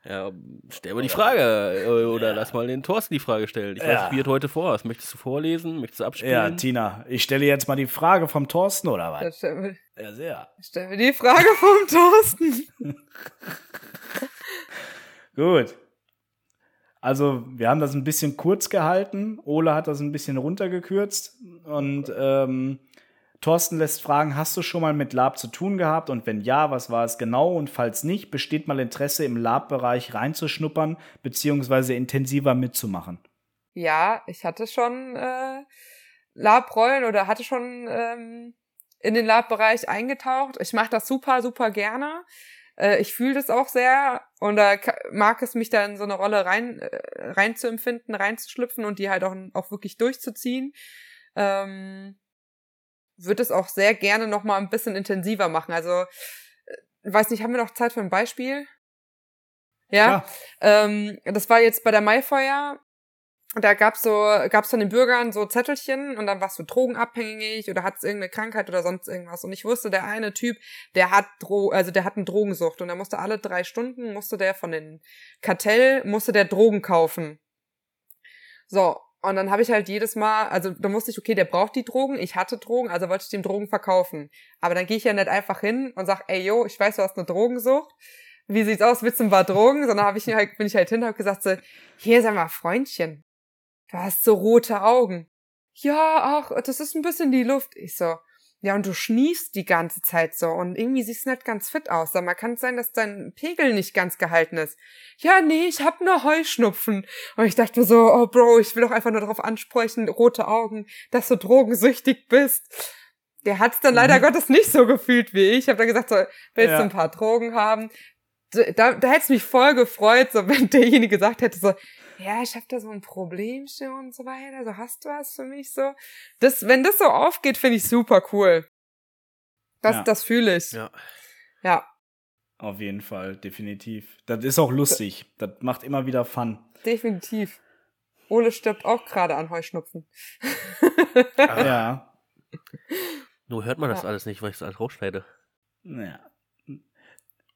Ja, stell mal die Frage. Äh, oder ja. lass mal den Thorsten die Frage stellen. Ich weiß nicht, wie es heute vor ist. Möchtest du vorlesen? Möchtest du abspielen? Ja, Tina, ich stelle jetzt mal die Frage vom Thorsten, oder was? Ja, ja sehr. Ich stelle mir die Frage vom Thorsten. Gut. Also, wir haben das ein bisschen kurz gehalten. Ole hat das ein bisschen runtergekürzt. Und ähm, Thorsten lässt fragen, hast du schon mal mit Lab zu tun gehabt? Und wenn ja, was war es genau? Und falls nicht, besteht mal Interesse, im Lab-Bereich reinzuschnuppern, beziehungsweise intensiver mitzumachen? Ja, ich hatte schon äh, Lab-Rollen oder hatte schon ähm, in den Lab-Bereich eingetaucht. Ich mache das super, super gerne. Äh, ich fühle das auch sehr und da mag es mich da in so eine Rolle rein, äh, rein zu empfinden, reinzuschlüpfen und die halt auch, auch wirklich durchzuziehen. Ähm, würde es auch sehr gerne noch mal ein bisschen intensiver machen. Also, äh, weiß nicht, haben wir noch Zeit für ein Beispiel? Ja, ähm, das war jetzt bei der Maifeuer. Da gab's so, gab's von den Bürgern so Zettelchen und dann warst du drogenabhängig oder hattest irgendeine Krankheit oder sonst irgendwas. Und ich wusste, der eine Typ, der hat Dro also der hat eine Drogensucht und er musste alle drei Stunden musste der von den Kartell musste der Drogen kaufen. So, und dann habe ich halt jedes Mal, also da musste ich, okay, der braucht die Drogen, ich hatte Drogen, also wollte ich dem Drogen verkaufen. Aber dann gehe ich ja nicht einfach hin und sag, ey, yo, ich weiß, du hast eine Drogensucht. Wie sieht's aus? Willst du ein paar Drogen? Sondern hab ich halt, bin ich halt hin und hab gesagt so, hier, sag mal, Freundchen, du hast so rote Augen. Ja, ach, das ist ein bisschen die Luft. Ich so, ja, und du schniefst die ganze Zeit so und irgendwie siehst du nicht ganz fit aus. Sag mal, kann es sein, dass dein Pegel nicht ganz gehalten ist? Ja, nee, ich hab nur Heuschnupfen. Und ich dachte mir so, oh Bro, ich will doch einfach nur darauf ansprechen, rote Augen, dass du drogensüchtig bist. Der hat's dann leider mhm. Gottes nicht so gefühlt wie ich. Ich habe dann gesagt, so, willst ja. du ein paar Drogen haben? Da, da hätte es mich voll gefreut, so wenn derjenige gesagt hätte, so, ja, ich habe da so ein Problemchen und so weiter, so hast du was für mich so. Das, wenn das so aufgeht, finde ich super cool. Das, ja. das fühle ich. Ja. Ja. Auf jeden Fall, definitiv. Das ist auch lustig. Das macht immer wieder Fun. Definitiv. Ole stirbt auch gerade an Heuschnupfen. Ja. Nur hört man das ja. alles nicht, weil ich es alles rausschneide. Ja.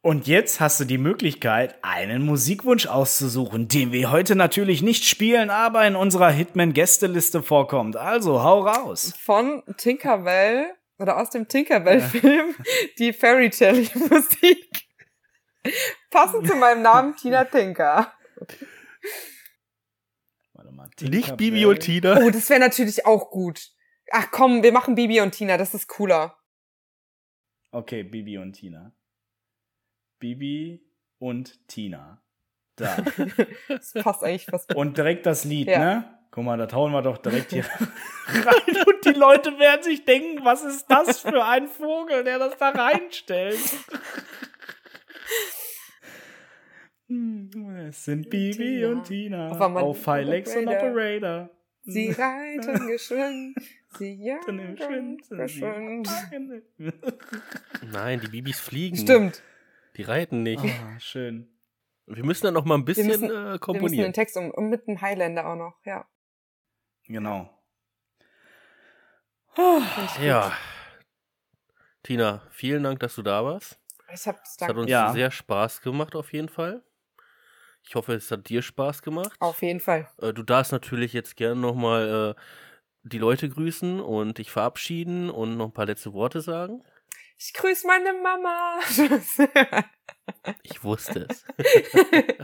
Und jetzt hast du die Möglichkeit, einen Musikwunsch auszusuchen, den wir heute natürlich nicht spielen, aber in unserer Hitman-Gästeliste vorkommt. Also hau raus. Von Tinkerbell oder aus dem Tinkerbell-Film die Fairy Tale-Musik. Passend zu meinem Namen Tina Tinker. Warte mal, Nicht Bibi und Tina. Oh, das wäre natürlich auch gut. Ach komm, wir machen Bibi und Tina, das ist cooler. Okay, Bibi und Tina. Bibi und Tina. Da. das passt eigentlich fast. Und direkt das Lied, ja. ne? Guck mal, da hauen wir doch direkt hier rein und die Leute werden sich denken, was ist das für ein Vogel, der das da reinstellt? es sind Bibi Tina. und Tina auf Hilex und Operator. Sie reiten geschwind, sie jagen geschwind. Nein, die Bibis fliegen. Stimmt. Die reiten nicht. Oh, schön. Wir müssen dann noch mal ein bisschen wir müssen, äh, komponieren. Wir müssen den Text um, und mit dem Highlander auch noch, ja. Genau. Oh, ja. Tina, vielen Dank, dass du da warst. Ich hab's es hat uns ja. sehr Spaß gemacht, auf jeden Fall. Ich hoffe, es hat dir Spaß gemacht. Auf jeden Fall. Äh, du darfst natürlich jetzt gerne nochmal äh, die Leute grüßen und dich verabschieden und noch ein paar letzte Worte sagen ich grüße meine Mama. ich wusste es.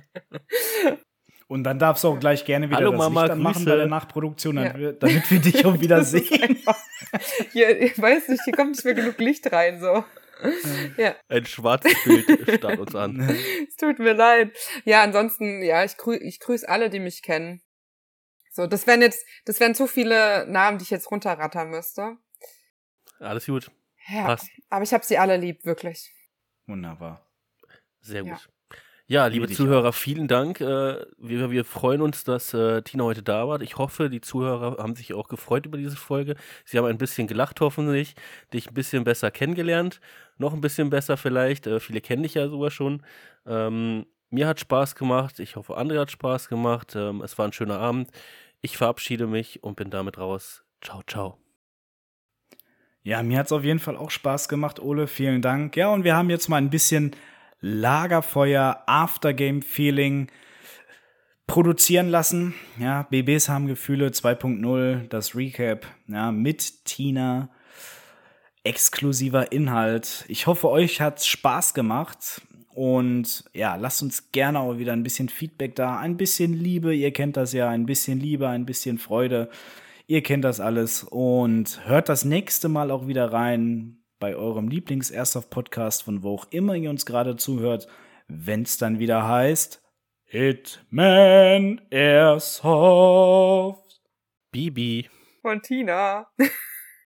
Und dann darfst du auch gleich gerne wieder Hallo, das Mama, Licht anmachen bei der Nachproduktion, Ja. damit wir- dich auch wieder sehen. Hier, ich weiß nicht, hier kommt nicht mehr genug Licht rein, so. Ja, Ein schwarzes Bild starrt uns an. es tut mir leid. Ja, ansonsten, ja, ich, grü ich grüße alle, die mich kennen. So, das wären jetzt, das wären zu viele Namen, die ich jetzt runterrattern müsste. Alles gut. Ja, Passt. aber ich habe sie alle lieb, wirklich. Wunderbar. Sehr Ja. gut. Ja, liebe Liebe Zuhörer, vielen Dank. Äh, wir, wir freuen uns, dass äh, Tina heute da war. Ich hoffe, die Zuhörer haben sich auch gefreut über diese Folge. Sie haben ein bisschen gelacht, hoffentlich, dich ein bisschen besser kennengelernt. Noch ein bisschen besser vielleicht. Äh, viele kennen dich ja sogar schon. Ähm, mir hat Spaß gemacht. Ich hoffe, André hat Spaß gemacht. Ähm, es war ein schöner Abend. Ich verabschiede mich und bin damit raus. Ciao, ciao. Ja, mir hat's auf jeden Fall auch Spaß gemacht, Ole. Vielen Dank. Ja, und wir haben jetzt mal ein bisschen Lagerfeuer, Aftergame-Feeling produzieren lassen. Ja, BBs haben Gefühle 2.0, das Recap, ja, mit Tina. Exklusiver Inhalt. Ich hoffe, euch hat's Spaß gemacht. Und ja, lasst uns gerne auch wieder ein bisschen Feedback da, ein bisschen Liebe, ihr kennt das ja, ein bisschen Liebe, ein bisschen Freude. Ihr kennt das alles und hört das nächste Mal auch wieder rein bei eurem Lieblings-Airsoft-Podcast, von wo auch immer ihr uns gerade zuhört, wenn es dann wieder heißt Hitman Airsoft. Bibi. Von Tina.